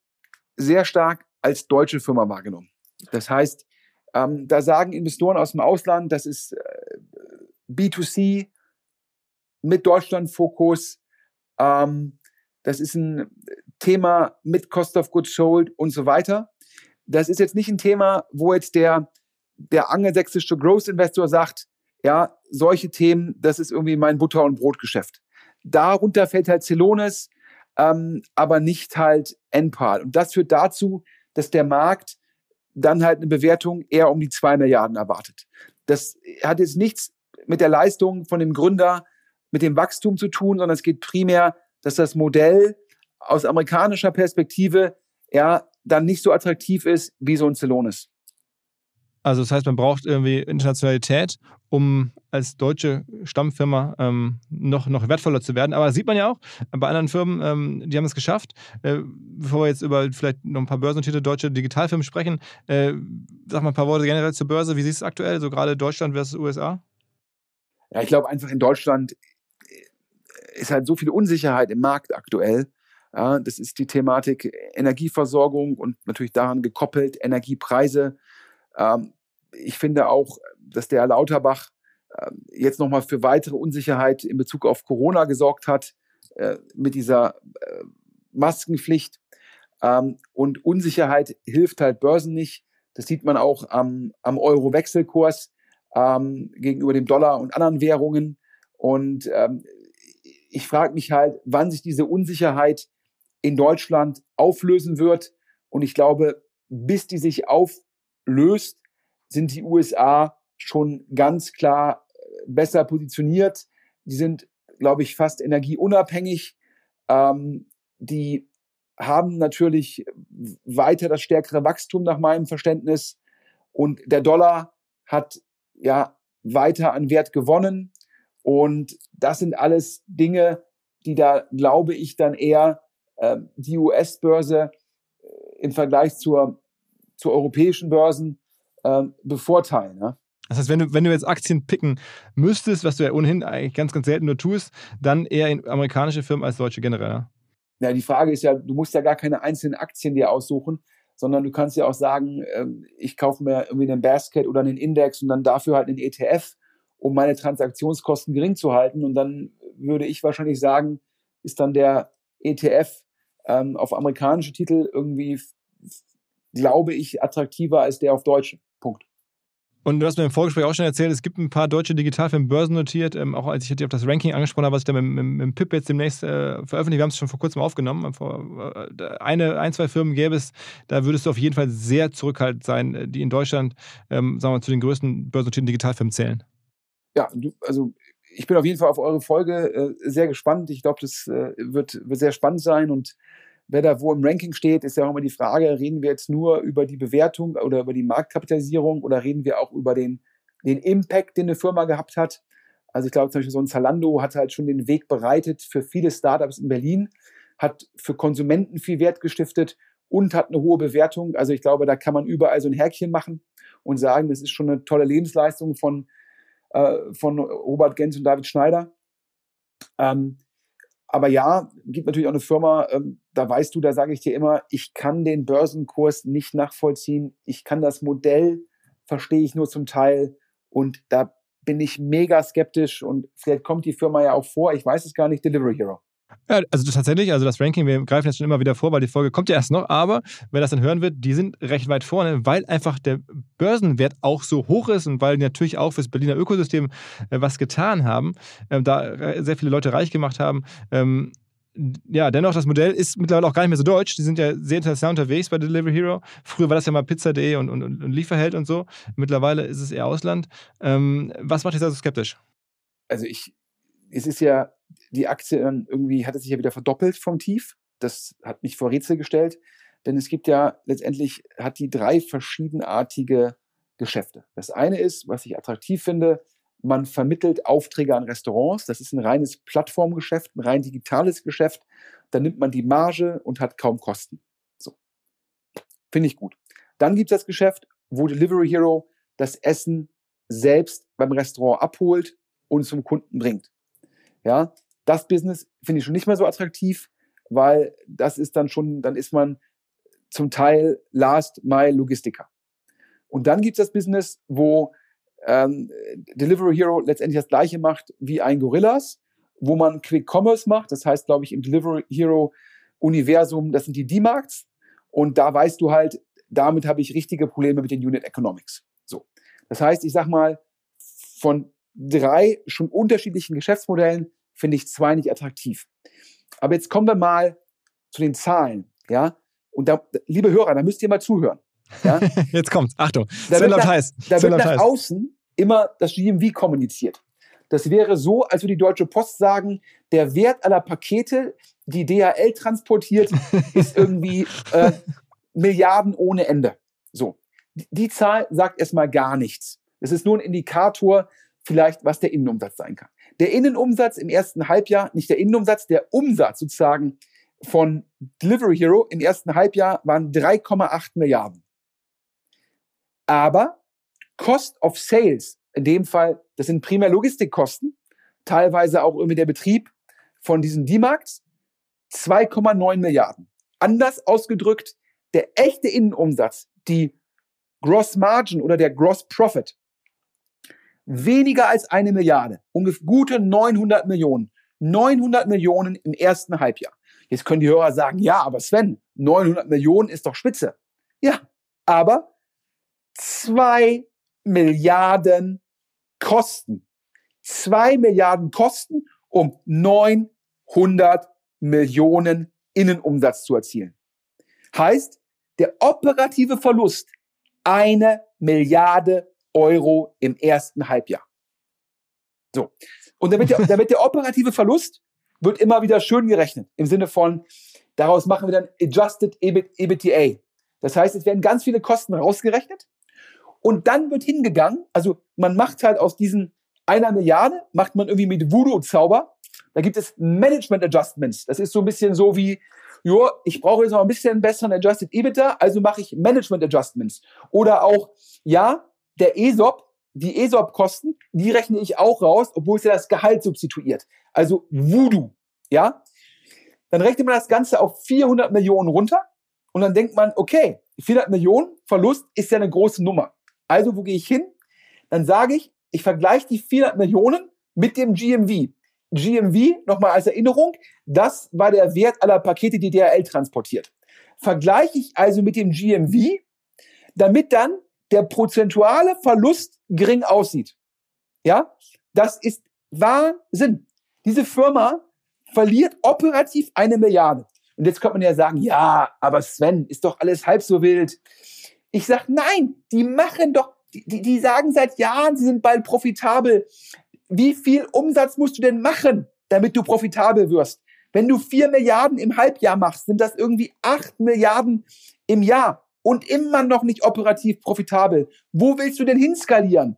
sehr stark als deutsche Firma wahrgenommen. Das heißt, ähm, da sagen Investoren aus dem Ausland, das ist äh, B2C mit Deutschland-Fokus. Ähm, das ist ein Thema mit Cost of Goods Sold und so weiter. Das ist jetzt nicht ein Thema, wo jetzt der, der angelsächsische Growth Investor sagt, ja, solche Themen, das ist irgendwie mein Butter- und Brotgeschäft. Darunter fällt halt Celonis, ähm, aber nicht halt Enpal. Und das führt dazu, dass der Markt dann halt eine Bewertung eher um die zwei Milliarden erwartet. Das hat jetzt nichts mit der Leistung von dem Gründer, mit dem Wachstum zu tun, sondern es geht primär, dass das Modell aus amerikanischer Perspektive ja dann nicht so attraktiv ist wie so ein Celonis. Also das heißt, man braucht irgendwie Internationalität, um als deutsche Stammfirma ähm, noch, noch wertvoller zu werden. Aber sieht man ja auch bei anderen Firmen, ähm, die haben es geschafft. Äh, bevor wir jetzt über vielleicht noch ein paar börsennotierte deutsche Digitalfirmen sprechen, äh, sag mal ein paar Worte generell zur Börse. Wie siehst du es aktuell, so gerade Deutschland versus USA? Ja, ich glaube einfach in Deutschland ist halt so viel Unsicherheit im Markt aktuell. Ja, das ist die Thematik Energieversorgung und natürlich daran gekoppelt Energiepreise. Ähm, ich finde auch, dass der Herr Lauterbach äh, jetzt nochmal für weitere Unsicherheit in Bezug auf Corona gesorgt hat äh, mit dieser äh, Maskenpflicht. Ähm, und Unsicherheit hilft halt Börsen nicht. Das sieht man auch am, am Euro-Wechselkurs ähm, gegenüber dem Dollar und anderen Währungen. Und ähm, ich frage mich halt, wann sich diese Unsicherheit in Deutschland auflösen wird. Und ich glaube, bis die sich auf, löst, sind die USA schon ganz klar äh, besser positioniert. Die sind, glaube ich, fast energieunabhängig. Ähm, die haben natürlich weiter das stärkere Wachstum nach meinem Verständnis. Und der Dollar hat ja weiter an Wert gewonnen. Und das sind alles Dinge, die da, glaube ich, dann eher äh, die US-Börse im Vergleich zur zu europäischen Börsen äh, bevorteilen. Ja? Das heißt, wenn du, wenn du jetzt Aktien picken müsstest, was du ja ohnehin eigentlich ganz, ganz selten nur tust, dann eher in amerikanische Firmen als deutsche generell. Ja, die Frage ist ja, du musst ja gar keine einzelnen Aktien dir aussuchen, sondern du kannst ja auch sagen, ähm, ich kaufe mir irgendwie einen Basket oder einen Index und dann dafür halt einen ETF, um meine Transaktionskosten gering zu halten. Und dann würde ich wahrscheinlich sagen, ist dann der ETF ähm, auf amerikanische Titel irgendwie glaube ich, attraktiver als der auf Deutsch. Punkt. Und du hast mir im Vorgespräch auch schon erzählt, es gibt ein paar deutsche Digitalfilme börsennotiert. Ähm, auch als ich dir auf das Ranking angesprochen habe, was ich da mit, mit, mit dem PIP jetzt demnächst äh, veröffentlicht, wir haben es schon vor kurzem aufgenommen. Vor, äh, eine, ein, zwei Firmen gäbe es, da würdest du auf jeden Fall sehr zurückhaltend sein, äh, die in Deutschland, ähm, sagen wir mal, zu den größten börsennotierten Digitalfilmen zählen. Ja, du, also ich bin auf jeden Fall auf eure Folge äh, sehr gespannt. Ich glaube, das äh, wird, wird sehr spannend sein und wer da wo im Ranking steht, ist ja auch immer die Frage, reden wir jetzt nur über die Bewertung oder über die Marktkapitalisierung oder reden wir auch über den, den Impact, den eine Firma gehabt hat. Also ich glaube zum Beispiel so ein Zalando hat halt schon den Weg bereitet für viele Startups in Berlin, hat für Konsumenten viel Wert gestiftet und hat eine hohe Bewertung. Also ich glaube, da kann man überall so ein Häkchen machen und sagen, das ist schon eine tolle Lebensleistung von, äh, von Robert Gens und David Schneider. Ähm, aber ja, gibt natürlich auch eine Firma, ähm, da weißt du, da sage ich dir immer, ich kann den Börsenkurs nicht nachvollziehen. Ich kann das Modell verstehe ich nur zum Teil und da bin ich mega skeptisch und vielleicht kommt die Firma ja auch vor, ich weiß es gar nicht, Delivery Hero. Ja, also tatsächlich, also das Ranking, wir greifen jetzt schon immer wieder vor, weil die Folge kommt ja erst noch, aber wer das dann hören wird, die sind recht weit vorne, weil einfach der Börsenwert auch so hoch ist und weil die natürlich auch fürs Berliner Ökosystem äh, was getan haben, äh, da äh, sehr viele Leute reich gemacht haben. Ähm, ja, dennoch, das Modell ist mittlerweile auch gar nicht mehr so deutsch. Die sind ja sehr international unterwegs bei Delivery Hero. Früher war das ja mal Pizza.de und, und, und Lieferheld und so. Mittlerweile ist es eher Ausland. Ähm, was macht dich da so skeptisch? Also ich, es ist ja, die Aktie irgendwie hat es sich ja wieder verdoppelt vom Tief. Das hat mich vor Rätsel gestellt. Denn es gibt ja letztendlich, hat die drei verschiedenartige Geschäfte. Das eine ist, was ich attraktiv finde, man vermittelt Aufträge an Restaurants. Das ist ein reines Plattformgeschäft, ein rein digitales Geschäft. Da nimmt man die Marge und hat kaum Kosten. So. Finde ich gut. Dann gibt es das Geschäft, wo Delivery Hero das Essen selbst beim Restaurant abholt und zum Kunden bringt. Ja, das Business finde ich schon nicht mehr so attraktiv, weil das ist dann schon, dann ist man zum Teil Last Mile Logistiker. Und dann gibt es das Business, wo ähm, Delivery Hero letztendlich das gleiche macht wie ein Gorillas, wo man Quick Commerce macht. Das heißt, glaube ich, im Delivery Hero Universum, das sind die D-Marks. Und da weißt du halt, damit habe ich richtige Probleme mit den Unit Economics. So. Das heißt, ich sag mal, von drei schon unterschiedlichen Geschäftsmodellen finde ich zwei nicht attraktiv. Aber jetzt kommen wir mal zu den Zahlen, ja. Und da, liebe Hörer, da müsst ihr mal zuhören. Ja? Jetzt kommt's. Achtung. Da wird, nach, heiß. Da wird nach heiß. außen immer das GMV kommuniziert. Das wäre so, als würde die Deutsche Post sagen, der Wert aller Pakete, die DHL transportiert, ist irgendwie äh, Milliarden ohne Ende. So. Die Zahl sagt erstmal gar nichts. Es ist nur ein Indikator, vielleicht, was der Innenumsatz sein kann. Der Innenumsatz im ersten Halbjahr, nicht der Innenumsatz, der Umsatz sozusagen von Delivery Hero im ersten Halbjahr waren 3,8 Milliarden. Aber Cost of Sales, in dem Fall, das sind primär Logistikkosten, teilweise auch irgendwie der Betrieb von diesen D-Marks, 2,9 Milliarden. Anders ausgedrückt, der echte Innenumsatz, die Gross Margin oder der Gross Profit, weniger als eine Milliarde, ungefähr gute 900 Millionen. 900 Millionen im ersten Halbjahr. Jetzt können die Hörer sagen, ja, aber Sven, 900 Millionen ist doch spitze. Ja, aber zwei Milliarden Kosten. Zwei Milliarden Kosten, um 900 Millionen Innenumsatz zu erzielen. Heißt, der operative Verlust eine Milliarde Euro im ersten Halbjahr. So. Und damit der, damit der operative Verlust wird immer wieder schön gerechnet. Im Sinne von, daraus machen wir dann Adjusted EBIT, EBITDA. Das heißt, es werden ganz viele Kosten rausgerechnet und dann wird hingegangen, also man macht halt aus diesen einer Milliarde, macht man irgendwie mit Voodoo-Zauber. Da gibt es Management Adjustments. Das ist so ein bisschen so wie, jo, ich brauche jetzt noch ein bisschen besseren Adjusted EBITDA, also mache ich Management Adjustments. Oder auch, ja, der ESOP, die ESOP-Kosten, die rechne ich auch raus, obwohl es ja das Gehalt substituiert. Also Voodoo, ja. Dann rechnet man das Ganze auf 400 Millionen runter und dann denkt man, okay, 400 Millionen Verlust ist ja eine große Nummer. Also, wo gehe ich hin? Dann sage ich, ich vergleiche die 400 Millionen mit dem GMV. GMV, nochmal als Erinnerung, das war der Wert aller Pakete, die DHL transportiert. Vergleiche ich also mit dem GMV, damit dann der prozentuale Verlust gering aussieht. Ja, das ist Wahnsinn. Diese Firma verliert operativ eine Milliarde. Und jetzt könnte man ja sagen, ja, aber Sven, ist doch alles halb so wild. Ich sage, nein, die machen doch, die, die sagen seit Jahren, sie sind bald profitabel. Wie viel Umsatz musst du denn machen, damit du profitabel wirst? Wenn du vier Milliarden im Halbjahr machst, sind das irgendwie acht Milliarden im Jahr und immer noch nicht operativ profitabel. Wo willst du denn hinskalieren?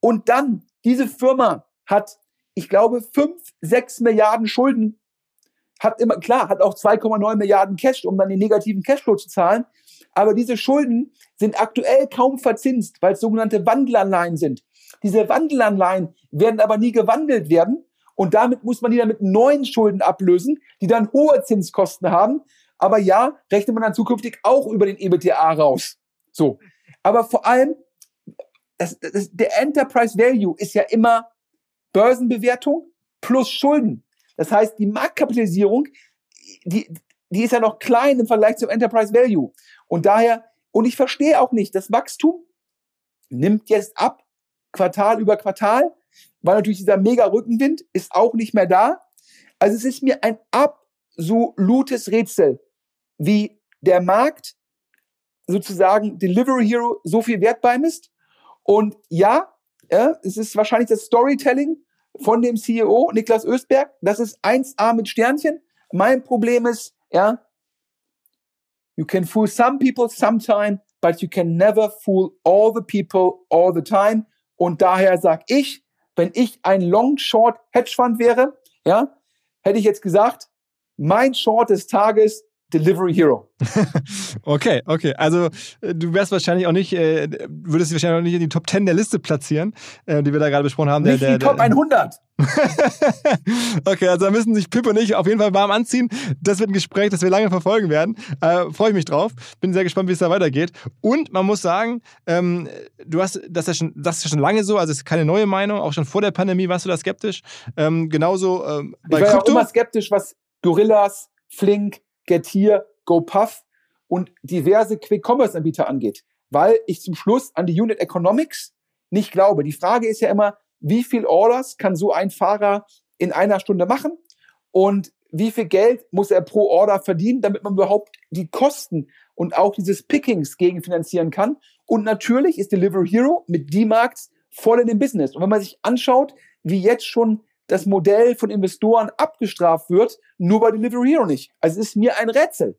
Und dann, diese Firma hat, ich glaube, fünf, sechs Milliarden Schulden, hat immer, klar, hat auch 2,9 Milliarden Cash, um dann den negativen Cashflow zu zahlen. Aber diese Schulden sind aktuell kaum verzinst, weil es sogenannte Wandelanleihen sind. Diese Wandelanleihen werden aber nie gewandelt werden. Und damit muss man die dann mit neuen Schulden ablösen, die dann hohe Zinskosten haben. Aber ja, rechnet man dann zukünftig auch über den EBTA raus. So. Aber vor allem, das, das, der Enterprise Value ist ja immer Börsenbewertung plus Schulden. Das heißt, die Marktkapitalisierung, die, die ist ja noch klein im Vergleich zum Enterprise Value. Und daher, und ich verstehe auch nicht, das Wachstum nimmt jetzt ab, Quartal über Quartal, weil natürlich dieser mega Rückenwind ist auch nicht mehr da. Also es ist mir ein absolutes Rätsel, wie der Markt sozusagen Delivery Hero so viel Wert beimisst. Und ja, ja, es ist wahrscheinlich das Storytelling von dem CEO Niklas Östberg. Das ist 1A mit Sternchen. Mein Problem ist, ja, you can fool some people sometime, but you can never fool all the people all the time. Und daher sag ich, wenn ich ein Long-Short Hedgefund wäre, ja, hätte ich jetzt gesagt, mein Short des Tages Delivery Hero. okay, okay. Also äh, du wärst wahrscheinlich auch nicht, äh, würdest dich wahrscheinlich auch nicht in die Top 10 der Liste platzieren, äh, die wir da gerade besprochen haben. Nicht der, der, die Top 100. okay, also da müssen sich Pip und ich auf jeden Fall warm anziehen. Das wird ein Gespräch, das wir lange verfolgen werden. Äh, Freue ich mich drauf. Bin sehr gespannt, wie es da weitergeht. Und man muss sagen, ähm, du hast das ja schon, das ist ja schon lange so, also es ist keine neue Meinung. Auch schon vor der Pandemie warst du da skeptisch. Ähm, genauso ähm, bei ich war Krypto. Ja auch immer skeptisch, was Gorillas, Flink, Getir, GoPuff und diverse Quick-Commerce-Anbieter angeht, weil ich zum Schluss an die Unit Economics nicht glaube. Die Frage ist ja immer, wie viel Orders kann so ein Fahrer in einer Stunde machen und wie viel Geld muss er pro Order verdienen, damit man überhaupt die Kosten und auch dieses Pickings gegenfinanzieren kann. Und natürlich ist Delivery Hero mit D-Marks voll in dem Business. Und wenn man sich anschaut, wie jetzt schon das Modell von Investoren abgestraft wird, nur bei Delivery Hero nicht. Also es ist mir ein Rätsel.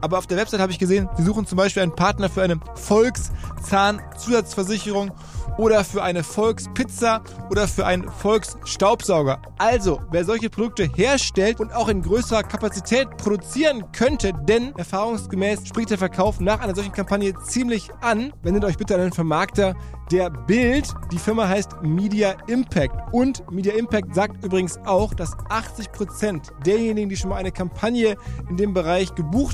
aber auf der Website habe ich gesehen, sie suchen zum Beispiel einen Partner für eine Volkszahnzusatzversicherung oder für eine Volkspizza oder für einen Volksstaubsauger. Also, wer solche Produkte herstellt und auch in größerer Kapazität produzieren könnte, denn erfahrungsgemäß spricht der Verkauf nach einer solchen Kampagne ziemlich an, wendet euch bitte an den Vermarkter der Bild. Die Firma heißt Media Impact. Und Media Impact sagt übrigens auch, dass 80% derjenigen, die schon mal eine Kampagne in dem Bereich gebucht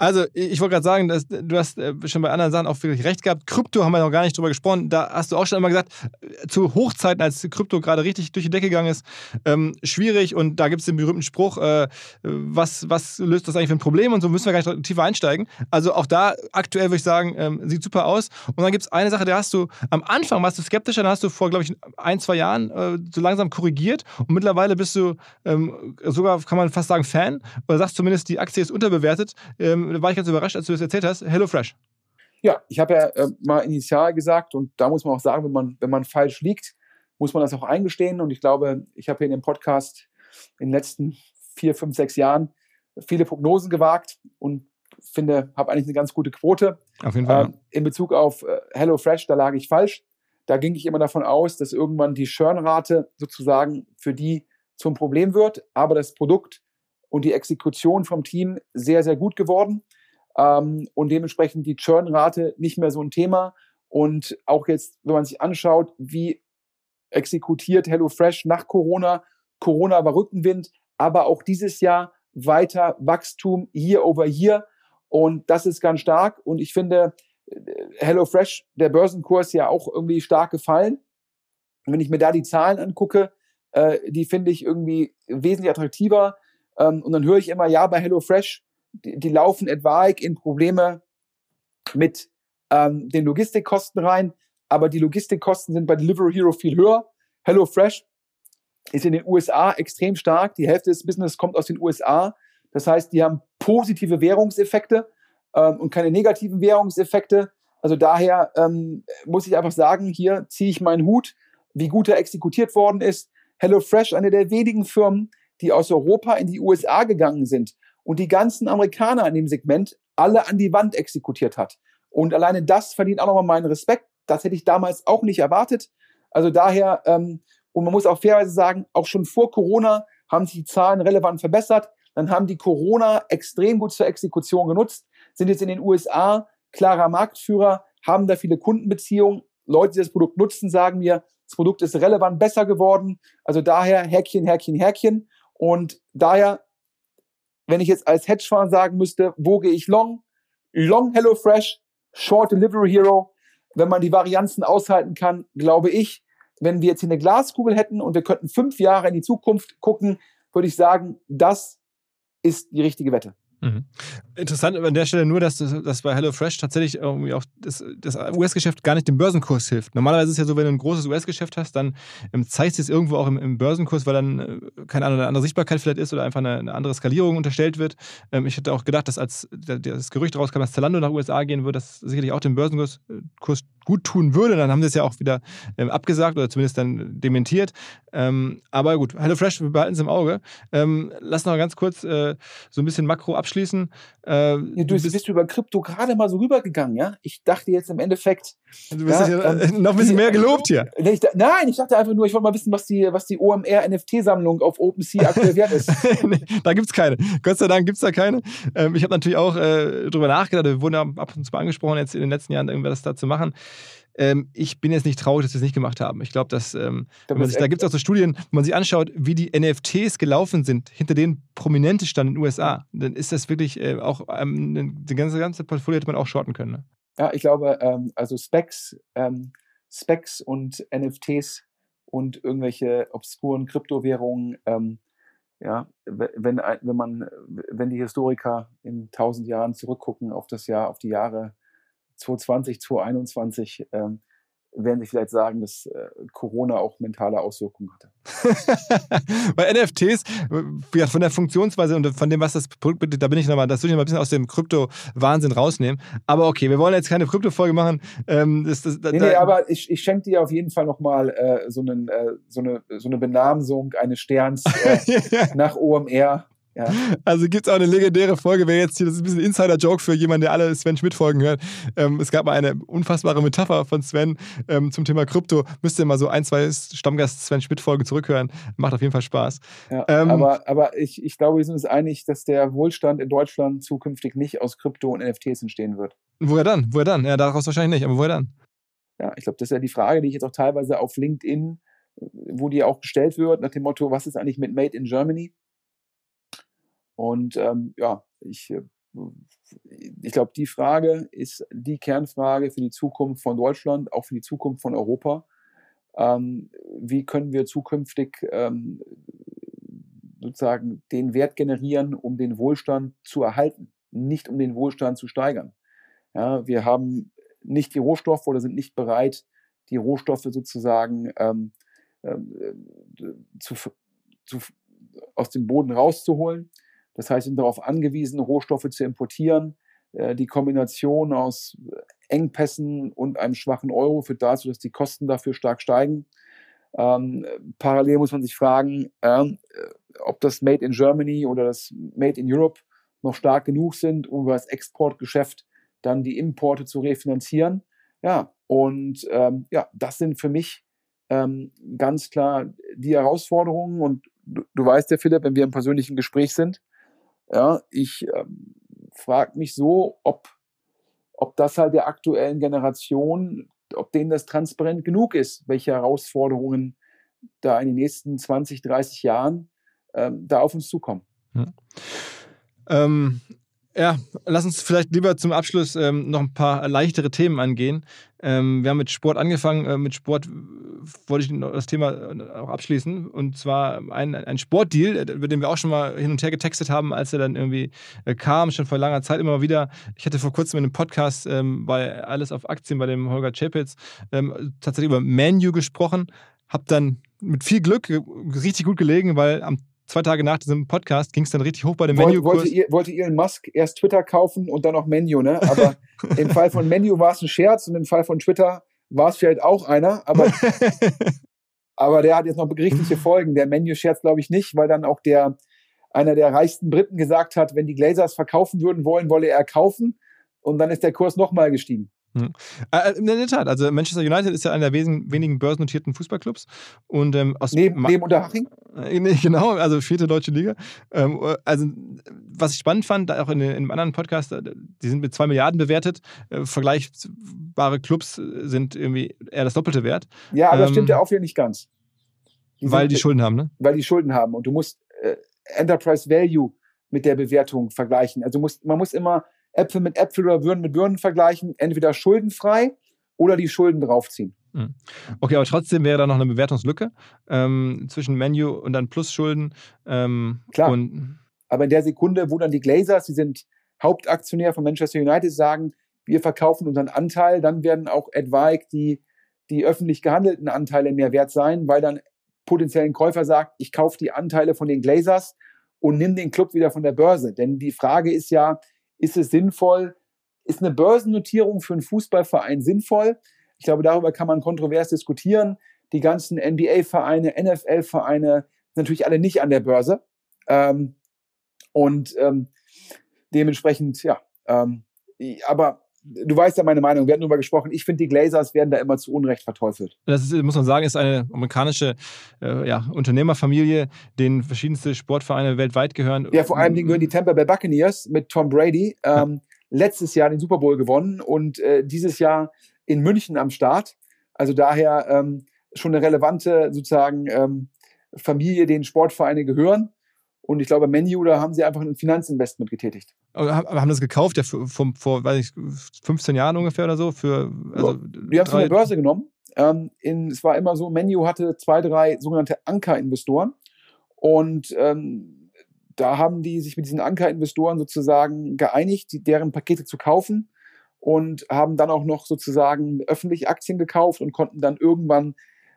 Also, ich wollte gerade sagen, dass, du hast äh, schon bei anderen Sachen auch wirklich recht gehabt. Krypto haben wir noch gar nicht drüber gesprochen. Da hast du auch schon immer gesagt, äh, zu Hochzeiten, als Krypto gerade richtig durch die Decke gegangen ist, ähm, schwierig. Und da gibt es den berühmten Spruch, äh, was, was löst das eigentlich für ein Problem? Und so müssen wir gar nicht tiefer einsteigen. Also auch da aktuell würde ich sagen, ähm, sieht super aus. Und dann gibt es eine Sache, da hast du am Anfang warst du skeptischer, dann hast du vor, glaube ich, ein, zwei Jahren äh, so langsam korrigiert. Und mittlerweile bist du ähm, sogar, kann man fast sagen, Fan. Oder sagst zumindest, die Aktie ist unterbewertet. Ähm, da war ich ganz überrascht, als du das erzählt hast. HelloFresh. Ja, ich habe ja äh, mal initial gesagt und da muss man auch sagen, wenn man, wenn man falsch liegt, muss man das auch eingestehen. Und ich glaube, ich habe hier in dem Podcast in den letzten vier, fünf, sechs Jahren viele Prognosen gewagt und finde, habe eigentlich eine ganz gute Quote. Auf jeden Fall. Ähm, in Bezug auf äh, HelloFresh, da lag ich falsch. Da ging ich immer davon aus, dass irgendwann die Churnrate sozusagen für die zum Problem wird, aber das Produkt und die Exekution vom Team sehr, sehr gut geworden. Ähm, und dementsprechend die Churnrate nicht mehr so ein Thema. Und auch jetzt, wenn man sich anschaut, wie exekutiert HelloFresh nach Corona, Corona war Rückenwind, aber auch dieses Jahr weiter Wachstum year over year. Und das ist ganz stark. Und ich finde, äh, HelloFresh, der Börsenkurs ja auch irgendwie stark gefallen. Wenn ich mir da die Zahlen angucke, äh, die finde ich irgendwie wesentlich attraktiver. Ähm, und dann höre ich immer, ja, bei HelloFresh, die, die laufen etwaig in Probleme mit ähm, den Logistikkosten rein, aber die Logistikkosten sind bei Delivery Hero viel höher. HelloFresh ist in den USA extrem stark. Die Hälfte des Business kommt aus den USA. Das heißt, die haben positive Währungseffekte ähm, und keine negativen Währungseffekte. Also daher ähm, muss ich einfach sagen, hier ziehe ich meinen Hut, wie gut er exekutiert worden ist. HelloFresh, eine der wenigen Firmen, die aus Europa in die USA gegangen sind und die ganzen Amerikaner in dem Segment alle an die Wand exekutiert hat. Und alleine das verdient auch nochmal meinen Respekt. Das hätte ich damals auch nicht erwartet. Also daher, ähm, und man muss auch fairerweise sagen, auch schon vor Corona haben sich die Zahlen relevant verbessert. Dann haben die Corona extrem gut zur Exekution genutzt, sind jetzt in den USA klarer Marktführer, haben da viele Kundenbeziehungen. Leute, die das Produkt nutzen, sagen mir, das Produkt ist relevant besser geworden. Also daher Häkchen, Häkchen, Häkchen. Und daher, wenn ich jetzt als Hedgefonds sagen müsste, wo gehe ich long? Long HelloFresh, Short Delivery Hero. Wenn man die Varianzen aushalten kann, glaube ich, wenn wir jetzt hier eine Glaskugel hätten und wir könnten fünf Jahre in die Zukunft gucken, würde ich sagen, das ist die richtige Wette. Mhm. Interessant an der Stelle nur, dass, dass bei HelloFresh tatsächlich irgendwie auch das, das US-Geschäft gar nicht dem Börsenkurs hilft. Normalerweise ist es ja so, wenn du ein großes US-Geschäft hast, dann ähm, zeigt es irgendwo auch im, im, Börsenkurs, weil dann, äh, keine Ahnung, eine andere Sichtbarkeit vielleicht ist oder einfach eine, eine andere Skalierung unterstellt wird. Ähm, ich hätte auch gedacht, dass als das Gerücht rauskam, dass Zalando nach USA gehen würde, das sicherlich auch dem Börsenkurs äh, Kurs gut tun würde. Dann haben sie es ja auch wieder ähm, abgesagt oder zumindest dann dementiert. Ähm, aber gut, HelloFresh, wir behalten es im Auge. Lass noch ganz kurz äh, so ein bisschen Makro abschließen. Äh, ja, du, bist, bist, du über Krypto gerade mal so rübergegangen, ja? Ich dachte jetzt im Endeffekt. Du bist ja, ähm, noch ein bisschen mehr gelobt hier. Ich, nein, ich dachte einfach nur, ich wollte mal wissen, was die, was die OMR-NFT-Sammlung auf OpenSea aktuell wert ist. nee, da gibt es keine. Gott sei Dank gibt es da keine. Ähm, ich habe natürlich auch äh, drüber nachgedacht, wir wurden ja ab und zu mal angesprochen, jetzt in den letzten Jahren irgendwas da zu machen. Ähm, ich bin jetzt nicht traurig, dass wir es nicht gemacht haben. Ich glaube, dass ähm, da, da gibt es auch so Studien, wo man sich anschaut, wie die NFTs gelaufen sind, hinter denen Prominente standen in den USA. Dann ist das wirklich äh, auch, ähm, die ganze, ganze Portfolio hätte man auch shorten können. Ne? Ja, ich glaube, ähm, also Specs, ähm, Specs und NFTs und irgendwelche obskuren Kryptowährungen, ähm, ja, wenn, wenn man, wenn die Historiker in tausend Jahren zurückgucken auf das Jahr, auf die Jahre 2020, 2021 ähm, werden Sie vielleicht sagen, dass äh, Corona auch mentale Auswirkungen hatte. Bei NFTs, ja, von der Funktionsweise und von dem, was das Produkt bietet, da bin ich nochmal, das würde ich mal ein bisschen aus dem Krypto-Wahnsinn rausnehmen. Aber okay, wir wollen jetzt keine Krypto-Folge machen. Ähm, das, das, nee, nee, aber ich, ich schenke dir auf jeden Fall nochmal äh, so, äh, so, eine, so eine Benamsung eines Sterns äh, nach OMR. Ja. Also gibt es auch eine legendäre Folge, wer jetzt hier, das ist ein bisschen Insider-Joke für jemanden, der alle Sven Schmidt-Folgen hört. Ähm, es gab mal eine unfassbare Metapher von Sven ähm, zum Thema Krypto. Müsst ihr mal so ein, zwei Stammgast-Sven Schmidt-Folgen zurückhören. Macht auf jeden Fall Spaß. Ja, ähm, aber aber ich, ich glaube, wir sind uns einig, dass der Wohlstand in Deutschland zukünftig nicht aus Krypto und NFTs entstehen wird. Woher dann? Woher dann? Ja, daraus wahrscheinlich nicht, aber woher dann? Ja, ich glaube, das ist ja die Frage, die ich jetzt auch teilweise auf LinkedIn, wo die auch gestellt wird, nach dem Motto, was ist eigentlich mit Made in Germany? Und ähm, ja, ich, äh, ich glaube, die Frage ist die Kernfrage für die Zukunft von Deutschland, auch für die Zukunft von Europa. Ähm, wie können wir zukünftig ähm, sozusagen den Wert generieren, um den Wohlstand zu erhalten, nicht um den Wohlstand zu steigern. Ja, wir haben nicht die Rohstoffe oder sind nicht bereit, die Rohstoffe sozusagen ähm, ähm äh, zu, zu, aus dem Boden rauszuholen. Das heißt, sind darauf angewiesen, Rohstoffe zu importieren. Äh, die Kombination aus Engpässen und einem schwachen Euro führt dazu, dass die Kosten dafür stark steigen. Ähm, parallel muss man sich fragen, äh, ob das Made in Germany oder das Made in Europe noch stark genug sind, um über das Exportgeschäft dann die Importe zu refinanzieren. Ja, und ähm, ja, das sind für mich ähm, ganz klar die Herausforderungen. Und du, du weißt ja, Philipp, wenn wir im persönlichen Gespräch sind, ja, ich ähm, frage mich so, ob, ob das halt der aktuellen Generation, ob denen das transparent genug ist, welche Herausforderungen da in den nächsten 20, 30 Jahren ähm, da auf uns zukommen. Hm. Ähm, Ja, lass uns vielleicht lieber zum Abschluss ähm, noch ein paar leichtere Themen angehen. Ähm, wir haben mit Sport angefangen. Äh, mit Sport wollte ich das Thema äh, auch abschließen. Und zwar ein, ein Sportdeal, äh, über den wir auch schon mal hin und her getextet haben, als er dann irgendwie äh, kam, schon vor langer Zeit immer wieder. Ich hatte vor kurzem in einem Podcast ähm, bei Alles auf Aktien bei dem Holger Chapitz ähm, tatsächlich über Menu gesprochen. Hab dann mit viel Glück richtig gut gelegen, weil am zwei Tage nach diesem Podcast ging es dann richtig hoch bei dem Menu. Wollte, wollte Elon Musk erst Twitter kaufen und dann auch Menu, ne? Aber im Fall von Menu war es ein Scherz und im Fall von Twitter war es vielleicht auch einer, aber, aber der hat jetzt noch gerichtliche Folgen. Der Menu-Scherz glaube ich nicht, weil dann auch der einer der reichsten Briten gesagt hat, wenn die Glazers verkaufen würden wollen, wolle er kaufen. Und dann ist der Kurs nochmal gestiegen. Mhm. Äh, in der Tat, also Manchester United ist ja einer der wenigen börsennotierten Fußballclubs. Und, ähm, aus neben, neben Unterhaching? Äh, genau, also vierte deutsche Liga. Ähm, also, was ich spannend fand, auch in, in einem anderen Podcast, äh, die sind mit zwei Milliarden bewertet. Äh, vergleichbare Clubs sind irgendwie eher das Doppelte wert. Ja, aber ähm, das stimmt ja auch wieder nicht ganz. Die weil sind, die Schulden haben, ne? Weil die Schulden haben. Und du musst äh, Enterprise Value mit der Bewertung vergleichen. Also musst, man muss immer Äpfel mit Äpfel oder Birnen mit Birnen vergleichen, entweder schuldenfrei oder die Schulden draufziehen. Hm. Okay, aber trotzdem wäre da noch eine Bewertungslücke ähm, zwischen Menu und dann Plusschulden. Ähm, Klar. aber in der Sekunde, wo dann die Glazers, die sind Hauptaktionär von Manchester United, sagen, wir verkaufen unseren Anteil, dann werden auch etwaig die, die öffentlich gehandelten Anteile mehr wert sein, weil dann potenziellen Käufer sagt, ich kaufe die Anteile von den Glazers und nimm den Club wieder von der Börse. Denn die Frage ist ja, ist es sinnvoll? Ist eine Börsennotierung für einen Fußballverein sinnvoll? Ich glaube, darüber kann man kontrovers diskutieren. Die ganzen NBA-Vereine, NFL-Vereine sind natürlich alle nicht an der Börse. Ähm, und ähm, dementsprechend, ja. Ähm, aber du weißt ja meine Meinung, wir hatten darüber gesprochen. Ich finde, die Glazers werden da immer zu Unrecht verteufelt. Das ist, muss man sagen, ist eine amerikanische äh, ja, Unternehmerfamilie, denen verschiedenste Sportvereine weltweit gehören. Ja, vor allem gehören die Tampa Bay Buccaneers mit Tom Brady. Ähm, ja. Letztes Jahr den Super Bowl gewonnen und äh, dieses Jahr in München am Start. Also daher ähm, schon eine relevante sozusagen ähm, Familie, denen Sportvereine gehören. Und ich glaube, Menu, da haben sie einfach ein Finanzinvestment getätigt. Aber haben das gekauft, ja, vor, vor weiß ich, 15 Jahren ungefähr oder so? Für, also die haben es von der Börse genommen. Ähm, in, es war immer so, Menu hatte zwei, drei sogenannte Anker-Investoren. Und ähm, da haben die sich mit diesen Anker-Investoren sozusagen geeinigt, die, deren Pakete zu kaufen und haben dann auch noch sozusagen öffentlich Aktien gekauft und konnten dann irgendwann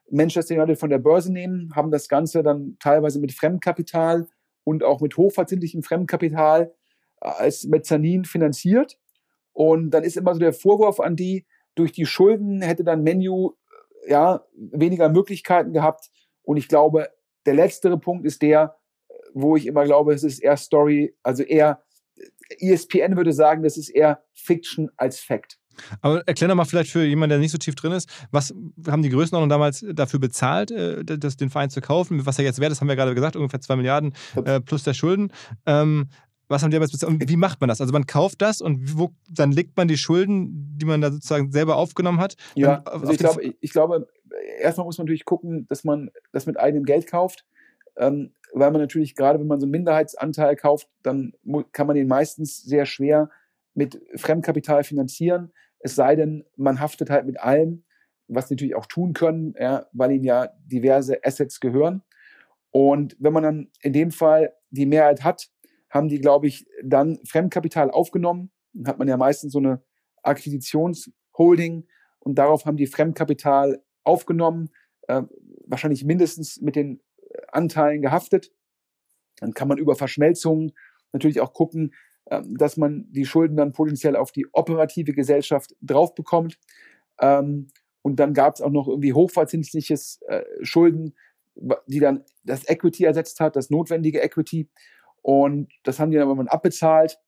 Manchester United von der Börse nehmen, haben das Ganze dann teilweise mit Fremdkapital und auch mit hochverzinslichem Fremdkapital äh, als Mezzanin finanziert. Und dann ist immer so der Vorwurf an die, durch die Schulden hätte dann Menu äh, ja weniger Möglichkeiten gehabt. Und ich glaube, der letztere Punkt ist der, wo ich immer glaube, es ist eher Story, also eher ESPN würde sagen, das ist eher Fiction als Fact. Aber erklär doch mal vielleicht für jemanden, der nicht so tief drin ist, was haben die Größenordnung damals dafür bezahlt, äh, das, den Verein zu kaufen? Was er jetzt wert ist, haben wir gerade gesagt, ungefähr 2 Milliarden äh, plus der Schulden. Ähm, was haben die damals bezahlt? Und wie macht man das? Also man kauft das und wo, dann legt man die Schulden, die man da sozusagen selber aufgenommen hat. Ja, also ich, glaube, ich, glaube, erstmal muss man natürlich gucken, dass man das mit eigenem Geld kauft. Ähm, weil man natürlich, gerade wenn man so einen Minderheitsanteil kauft, dann kann man den meistens sehr schwer mit Fremdkapital finanzieren. Es sei denn, man haftet halt mit allem, was sie natürlich auch tun können, ja, weil ihnen ja diverse Assets gehören. Und wenn man dann in dem Fall die Mehrheit hat, haben die, glaube ich, dann Fremdkapital aufgenommen. Dann hat man ja meistens so eine Akquisitionsholding und darauf haben die Fremdkapital aufgenommen, äh, wahrscheinlich mindestens mit den Anteilen gehaftet. Dann kann man über Verschmelzungen natürlich auch gucken, dass man die Schulden dann potenziell auf die operative Gesellschaft drauf bekommt. Ähm, und dann gab es auch noch irgendwie hochverzinsliches äh, Schulden, die dann das Equity ersetzt hat, das notwendige Equity. Und das haben die dann irgendwann abbezahlt.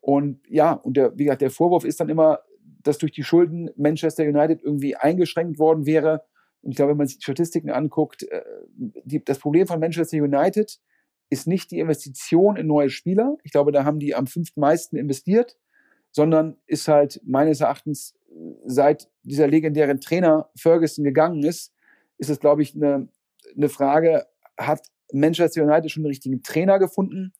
Und ja, und der, wie gesagt, der Vorwurf ist dann immer, dass durch die Schulden Manchester United irgendwie eingeschränkt worden wäre. Und ich glaube, wenn man sich die Statistiken anguckt, äh, die, das Problem von Manchester United ist nicht die Investition in neue Spieler. Ich glaube, da haben die am fünftmeisten investiert, sondern ist halt meines Erachtens seit dieser legendären Trainer Ferguson gegangen ist, ist es, glaube ich, eine, eine Frage, hat Manchester United schon den richtigen Trainer gefunden?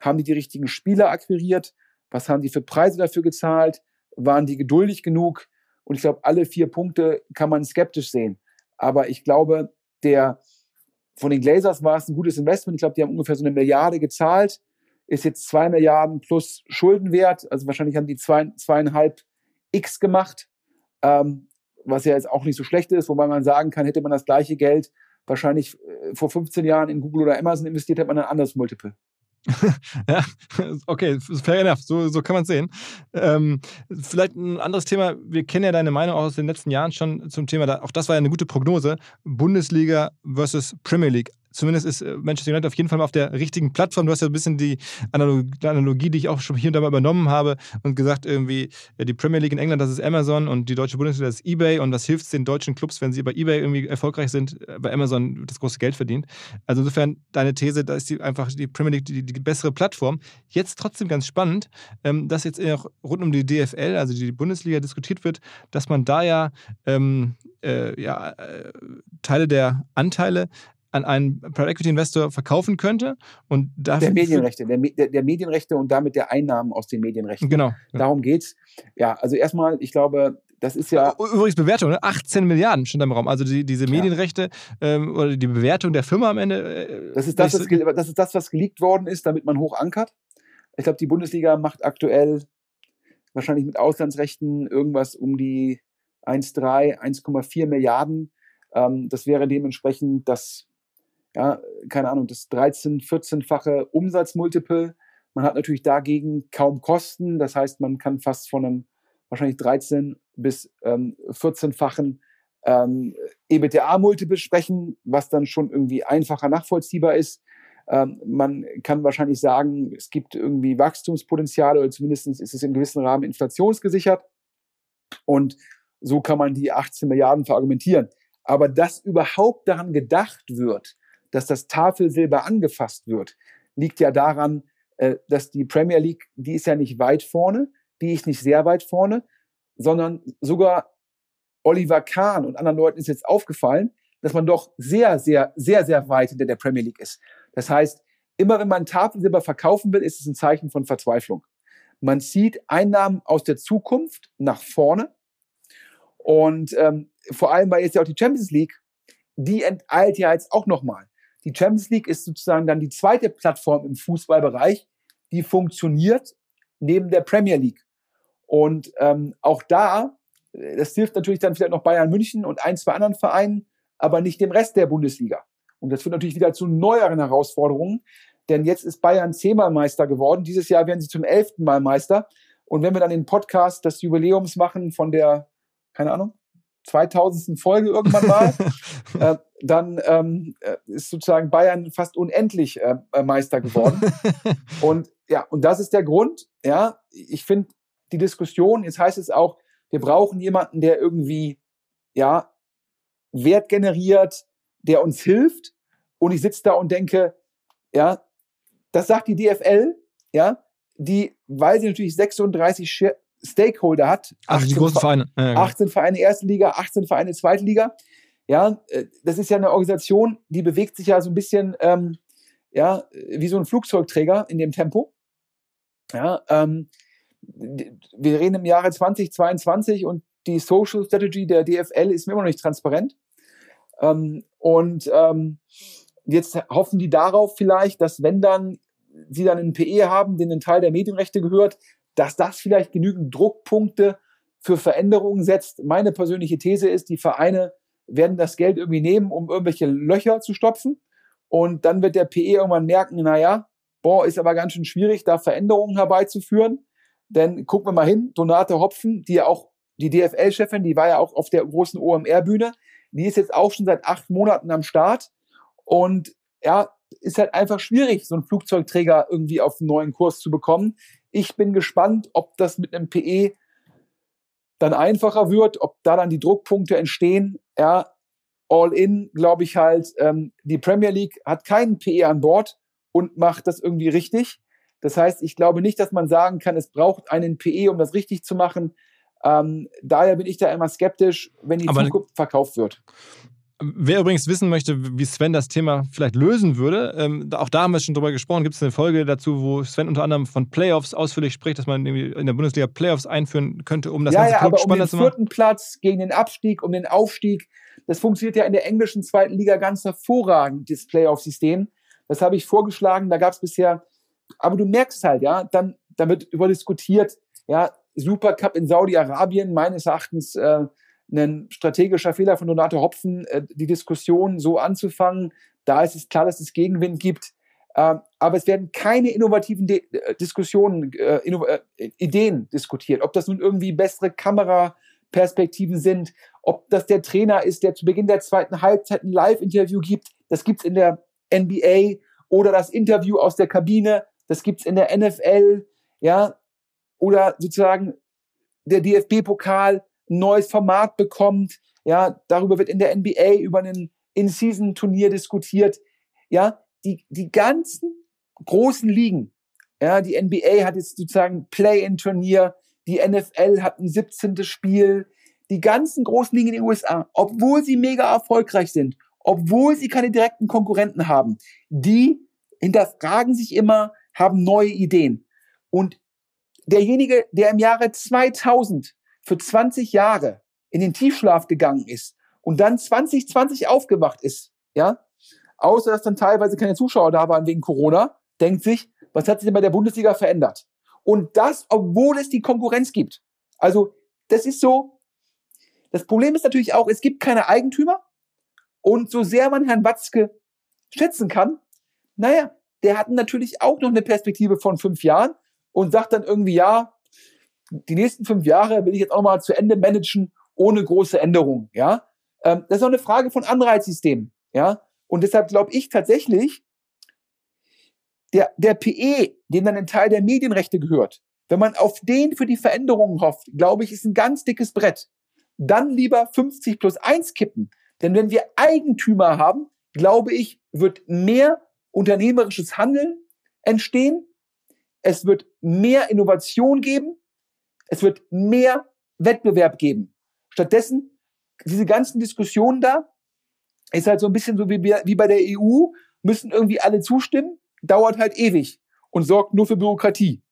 Haben die die richtigen Spieler akquiriert? Was haben die für Preise dafür gezahlt? Waren die geduldig genug? Und ich glaube, alle vier Punkte kann man skeptisch sehen. Aber ich glaube, der von den Glazers war es ein gutes Investment. Ich glaube, die haben ungefähr so eine Milliarde gezahlt. Ist jetzt zwei Milliarden plus Schuldenwert. Also wahrscheinlich haben die zwei, zweieinhalb X gemacht. Ähm, was ja jetzt auch nicht so schlecht ist, wobei man sagen kann, hätte man das gleiche Geld wahrscheinlich äh, vor 15 Jahren in Google oder Amazon investiert, hätte man ein anderes Multiple. ja, okay, fair enough, so, so kann man es sehen. Ähm, vielleicht ein anderes Thema, wir kennen ja deine Meinung auch aus den letzten Jahren schon zum Thema, auch das war ja eine gute Prognose, Bundesliga versus Premier League zumindest ist äh, Manchester United auf jeden Fall mal auf der richtigen Plattform. Du hast ja ein bisschen die Analogie, die ich auch schon hier und da mal übernommen habe und gesagt, irgendwie die Premier League in England, das ist Amazon und die deutsche Bundesliga, das ist eBay und was hilft es den deutschen Clubs, wenn sie bei eBay irgendwie erfolgreich sind, äh, bei Amazon das große Geld verdient. Also insofern deine These, da ist die einfach die Premier League die, die bessere Plattform. Jetzt trotzdem ganz spannend, ähm, dass jetzt auch rund um die DFL, also die Bundesliga, diskutiert wird, dass man da ja, ähm, äh, ja äh, Teile der Anteile an einen Private Equity Investor verkaufen könnte und dafür der Medienrechte, der, der, der, Medienrechte und damit der Einnahmen aus den Medienrechten. Genau. Darum geht's. Ja, also erstmal, ich glaube, das ist ja. Übrigens Bewertung, ne? 18 Milliarden schon im Raum. Also die, diese Medienrechte ja. ähm, oder die Bewertung der Firma am Ende. Äh, das, ist das, das, das ist das, was geleakt worden ist, damit man hoch ankert. Ich glaube, die Bundesliga macht aktuell wahrscheinlich mit Auslandsrechten irgendwas um die 1,3, 1,4 Milliarden. Ähm, das wäre dementsprechend das ja, keine Ahnung, das 13-, 14-fache Umsatzmultiple. Man hat natürlich dagegen kaum Kosten. Das heißt, man kann fast von einem wahrscheinlich 13 bis ähm, 14-fachen ähm, EBITDA-Multiple sprechen, was dann schon irgendwie einfacher nachvollziehbar ist. Ähm, man kann wahrscheinlich sagen, es gibt irgendwie Wachstumspotenziale oder zumindest ist es in gewissem Rahmen inflationsgesichert. Und so kann man die 18 Milliarden verargumentieren. Aber dass überhaupt daran gedacht wird, dass das Tafelsilber angefasst wird, liegt ja daran, äh, dass die Premier League, die ist ja nicht weit vorne, die ist nicht sehr weit vorne, sondern sogar Oliver Kahn und anderen Leuten ist jetzt aufgefallen, dass man doch sehr, sehr, sehr, sehr weit hinter der Premier League ist. Das heißt, immer wenn man Tafelsilber verkaufen will, ist es ein Zeichen von Verzweiflung. Man zieht Einnahmen aus der Zukunft nach vorne. Und ähm, vor allem, weil jetzt ja auch die Champions League, die enteilt ja jetzt auch nochmal. Die Champions League ist sozusagen dann die zweite Plattform im Fußballbereich, die funktioniert neben der Premier League. Und ähm, auch da, äh, das hilft natürlich dann vielleicht noch Bayern München und ein, zwei anderen Vereinen, aber nicht dem Rest der Bundesliga. Und das führt natürlich wieder zu neueren Herausforderungen, denn jetzt ist Bayern zehnmal Meister geworden. Dieses Jahr werden sie zum elften Mal Meister. Und wenn wir dann den Podcast des Jubiläums machen von der, keine Ahnung, 2000. Folge irgendwann mal, äh, dann ähm, äh, ist sozusagen Bayern fast unendlich äh, äh Meister geworden. und ja, und das ist der Grund. Ja, ich finde die Diskussion, jetzt heißt es auch, wir brauchen jemanden, der irgendwie ja Wert generiert, der uns hilft. Und ich sitze da und denke, ja, das sagt die DFL, ja, die, weil sie natürlich 36 Stakeholder hat. Also die großen Vereine. Ja, genau. 18 Vereine erste Liga, 18 Vereine zweite Liga. Ja, äh, das ist ja eine Organisation, die bewegt sich ja so ein bisschen ähm, ja, wie so ein Flugzeugträger in dem Tempo. Ja, ähm, wir reden im Jahre 2022 und die Social Strategy der DFL ist mir immer noch nicht transparent. Ähm, und ähm, jetzt hoffen die darauf vielleicht, dass wenn dann sie dann einen PE haben, den ein Teil der Medienrechte gehört, dass das vielleicht genügend Druckpunkte für Veränderungen setzt. Meine persönliche These ist, die Vereine werden das Geld irgendwie nehmen, um irgendwelche Löcher zu stopfen. Und dann wird der PE irgendwann merken, naja, boah, ist aber ganz schön schwierig, da Veränderungen herbeizuführen. Denn gucken wir mal hin, Donate Hopfen, die ja auch, die DFL-Chefin, die war ja auch auf der großen OMR-Bühne, die ist jetzt auch schon seit acht Monaten am Start. Und ja, ist halt einfach schwierig, so einen Flugzeugträger irgendwie auf einen neuen Kurs zu bekommen. Ich bin gespannt, ob das mit einem PE dann einfacher wird, ob da dann die Druckpunkte entstehen. Ja, all in, glaube ich halt, ähm, die Premier League hat keinen PE an Bord und macht das irgendwie richtig. Das heißt, ich glaube nicht, dass man sagen kann, es braucht einen PE, um das richtig zu machen. Ähm, daher bin ich da immer skeptisch, wenn die Aber Zukunft verkauft wird. Wer übrigens wissen möchte, wie Sven das Thema vielleicht lösen würde, ähm, auch da haben wir schon drüber gesprochen, gibt es eine Folge dazu, wo Sven unter anderem von Playoffs ausführlich spricht, dass man in der Bundesliga Playoffs einführen könnte, um das ja, ganze ja, aber um den spannender zu machen. vierten Platz gegen den Abstieg, um den Aufstieg. Das funktioniert ja in der englischen zweiten Liga ganz hervorragend, das Playoff-System. Das habe ich vorgeschlagen, da gab es bisher, aber du merkst halt, ja, dann, da wird über diskutiert, ja, Supercup in Saudi-Arabien, meines Erachtens äh, ein strategischer Fehler von Donato Hopfen, äh, die Diskussion so anzufangen. Da ist es klar, dass es Gegenwind gibt. Ähm, aber es werden keine innovativen äh, Diskussionen, äh, äh, Ideen diskutiert. Ob das nun irgendwie bessere Kameraperspektiven sind, ob das der Trainer ist, der zu Beginn der zweiten Halbzeit ein Live-Interview gibt. Das gibt's in der NBA oder das Interview aus der Kabine. Das gibt's in der NFL. Ja, oder sozusagen der DFB-Pokal ein neues Format bekommt. Ja, darüber wird in der NBA über ein In-Season-Turnier diskutiert. Ja, die, die ganzen großen Ligen, ja, die NBA hat jetzt sozusagen Play-in-Turnier, die NFL hat ein 17. Spiel, die ganzen großen Ligen in den USA, obwohl sie mega erfolgreich sind, obwohl sie keine direkten Konkurrenten haben, die hinterfragen sich immer, haben neue Ideen. Und derjenige, der im Jahre 2000 für 20 Jahre in den Tiefschlaf gegangen ist und dann 2020 aufgewacht ist, ja, außer dass dann teilweise keine Zuschauer da waren wegen Corona, denkt sich, was hat sich denn bei der Bundesliga verändert? Und das, obwohl es die Konkurrenz gibt. Also, das ist so, das Problem ist natürlich auch, es gibt keine Eigentümer. Und so sehr man Herrn Watzke schätzen kann, naja, der hat natürlich auch noch eine Perspektive von fünf Jahren und sagt dann irgendwie, ja, die nächsten fünf Jahre will ich jetzt auch mal zu Ende managen, ohne große Änderungen, ja. Ähm, das ist auch eine Frage von Anreizsystemen, ja. Und deshalb glaube ich tatsächlich, der, der PE, dem dann ein Teil der Medienrechte gehört, wenn man auf den für die Veränderungen hofft, glaube ich, ist ein ganz dickes Brett. Dann lieber 50 plus 1 kippen. Denn wenn wir Eigentümer haben, glaube ich, wird mehr unternehmerisches Handeln entstehen. Es wird mehr Innovation geben. Es wird mehr Wettbewerb geben. Stattdessen, diese ganzen Diskussionen da, ist halt so ein bisschen so wie, wie bei der EU, müssen irgendwie alle zustimmen, dauert halt ewig und sorgt nur für Bürokratie.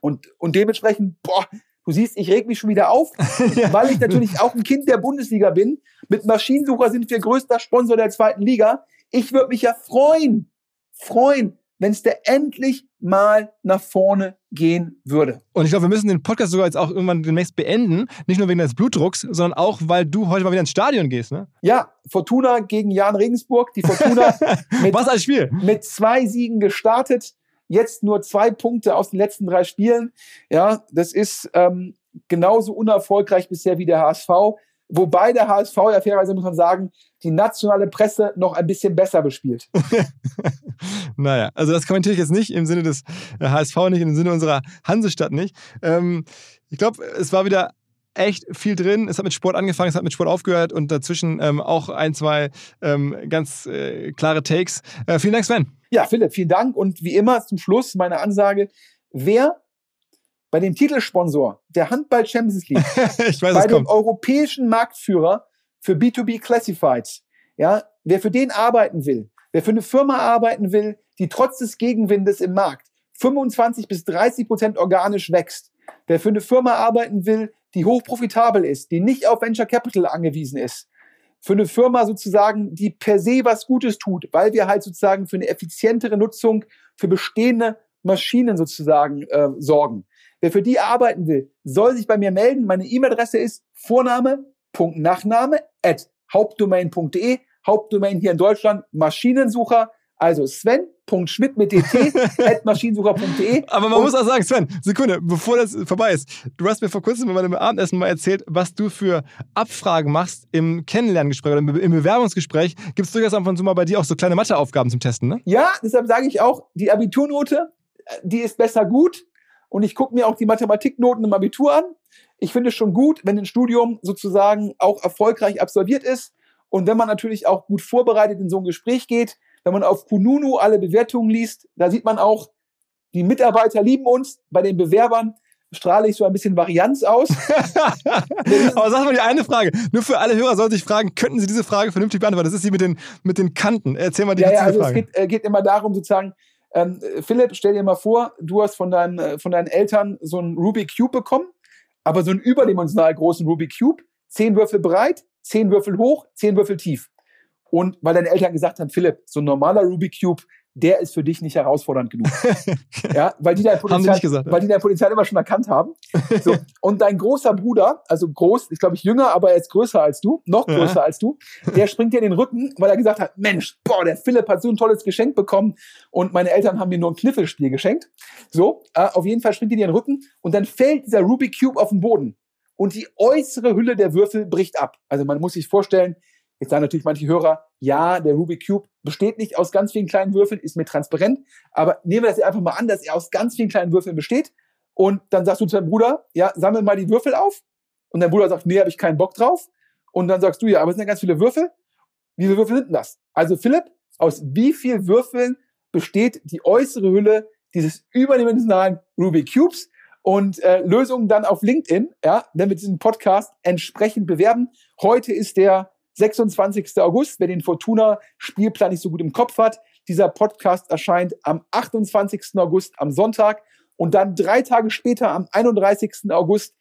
Und, und dementsprechend, boah, du siehst, ich reg mich schon wieder auf, Ja. weil ich natürlich auch ein Kind der Bundesliga bin. Mit Maschinensucher sind wir größter Sponsor der zweiten Liga. Ich würde mich ja freuen, freuen, wenn es da endlich mal nach vorne gehen würde. Und ich glaube, wir müssen den Podcast sogar jetzt auch irgendwann demnächst beenden. Nicht nur wegen deines Blutdrucks, sondern auch, weil du heute mal wieder ins Stadion gehst. Ne? Ja, Fortuna gegen Jan Regensburg. Die Fortuna mit, Was ein Spiel! mit zwei Siegen gestartet. Jetzt nur zwei Punkte aus den letzten drei Spielen. Ja, das ist ähm, genauso unerfolgreich bisher wie der HSV. Wobei der HSV, ja fairerweise muss man sagen, die nationale Presse noch ein bisschen besser bespielt. Naja, also das kommentiere ich jetzt nicht im Sinne des äh, HSV nicht, im Sinne unserer Hansestadt nicht. Ähm, ich glaube, es war wieder echt viel drin. Es hat mit Sport angefangen, es hat mit Sport aufgehört und dazwischen ähm, auch ein, zwei ähm, ganz äh, klare Takes. Äh, vielen Dank, Sven. Ja, Philipp, vielen Dank. Und wie immer zum Schluss meine Ansage, wer bei dem Titelsponsor der Handball Champions League weiß, bei dem kommt. europäischen Marktführer für B2B Classifieds, ja, wer für den arbeiten will, wer für eine Firma arbeiten will, die trotz des Gegenwindes im Markt 25 bis 30 Prozent organisch wächst, wer für eine Firma arbeiten will, die hochprofitabel ist, die nicht auf Venture Capital angewiesen ist, für eine Firma sozusagen, die per se was Gutes tut, weil wir halt sozusagen für eine effizientere Nutzung für bestehende Maschinen sozusagen äh, sorgen. Wer für die arbeiten will, soll sich bei mir melden. Meine E-Mail-Adresse ist Vorname.nachname at hauptdomain.de. Hauptdomain hier in Deutschland, Maschinensucher. Also Sven.schmidt mit dt at maschinensucher.de. Aber man Und- muss auch sagen, Sven, Sekunde, bevor das vorbei ist. Du hast mir vor kurzem bei meinem Abendessen mal erzählt, was du für Abfragen machst im Kennenlerngespräch oder im Be- im Bewerbungsgespräch. Gibt es durchaus ab und zu mal bei dir auch so kleine Matheaufgaben zum Testen, ne? Ja, deshalb sage ich auch, die Abiturnote, die ist besser gut. Und ich gucke mir auch die Mathematiknoten im Abitur an. Ich finde es schon gut, wenn ein Studium sozusagen auch erfolgreich absolviert ist. Und wenn man natürlich auch gut vorbereitet in so ein Gespräch geht, wenn man auf Kununu alle Bewertungen liest, da sieht man auch, die Mitarbeiter lieben uns bei den Bewerbern. strahle ich so ein bisschen Varianz aus. Aber sag mal die eine Frage. Nur für alle Hörer sollten sich fragen, könnten Sie diese Frage vernünftig beantworten? Das ist die mit den, mit den Kanten. Erzähl mal die ja, ja, also Frage. es geht, äh, geht immer darum, sozusagen, ähm, Philipp, stell dir mal vor, du hast von deinen, äh, von deinen Eltern so einen Rubik Cube bekommen, aber so einen überdimensional großen Rubik Cube, zehn Würfel breit, zehn Würfel hoch, zehn Würfel tief. Und weil deine Eltern gesagt haben, Philipp, so ein normaler Rubik Cube, der ist für dich nicht herausfordernd genug. ja, weil die dein Potenzial, gesagt, ja. weil die dein Potenzial immer schon erkannt haben. So. Und dein großer Bruder, also groß, ich glaube ich jünger, aber er ist größer als du, noch Ja. größer als du, der springt dir in den Rücken, weil er gesagt hat, Mensch, boah, der Philipp hat so ein tolles Geschenk bekommen und meine Eltern haben mir nur ein Kniffelspiel geschenkt. So, äh, auf jeden Fall springt dir in den Rücken und dann fällt dieser Rubik Cube auf den Boden und die äußere Hülle der Würfel bricht ab. Also man muss sich vorstellen, jetzt sagen natürlich manche Hörer, ja, der Rubik Cube besteht nicht aus ganz vielen kleinen Würfeln, ist mir transparent, aber nehmen wir das einfach mal an, dass er aus ganz vielen kleinen Würfeln besteht und dann sagst du zu deinem Bruder, ja, sammel mal die Würfel auf und dein Bruder sagt, nee, habe ich keinen Bock drauf und dann sagst du, ja, aber es sind ja ganz viele Würfel. Wie viele Würfel sind denn das? Also Philipp, aus wie viel Würfeln besteht die äußere Hülle dieses überdimensionalen Rubik Cubes? Und äh, Lösungen dann auf LinkedIn, ja, wenn wir diesen Podcast entsprechend bewerben. Heute ist der 26. August, wer den Fortuna-Spielplan nicht so gut im Kopf hat. Dieser Podcast erscheint am 28. August am Sonntag und dann drei Tage später am 31. August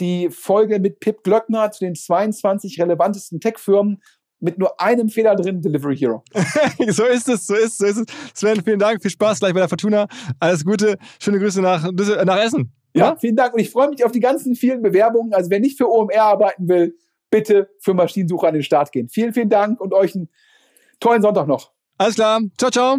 die Folge mit Pip Glöckner zu den 22 relevantesten Tech-Firmen mit nur einem Fehler drin, Delivery Hero. so ist es, so ist es, so ist es. Sven, vielen Dank, viel Spaß gleich bei der Fortuna. Alles Gute, schöne Grüße nach, nach Essen. Ja, vielen Dank und ich freue mich auf die ganzen vielen Bewerbungen. Also wer nicht für OMR arbeiten will, bitte für Maschinensuche an den Start gehen. Vielen, vielen Dank und euch einen tollen Sonntag noch. Alles klar, ciao, ciao.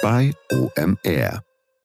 bei OMR.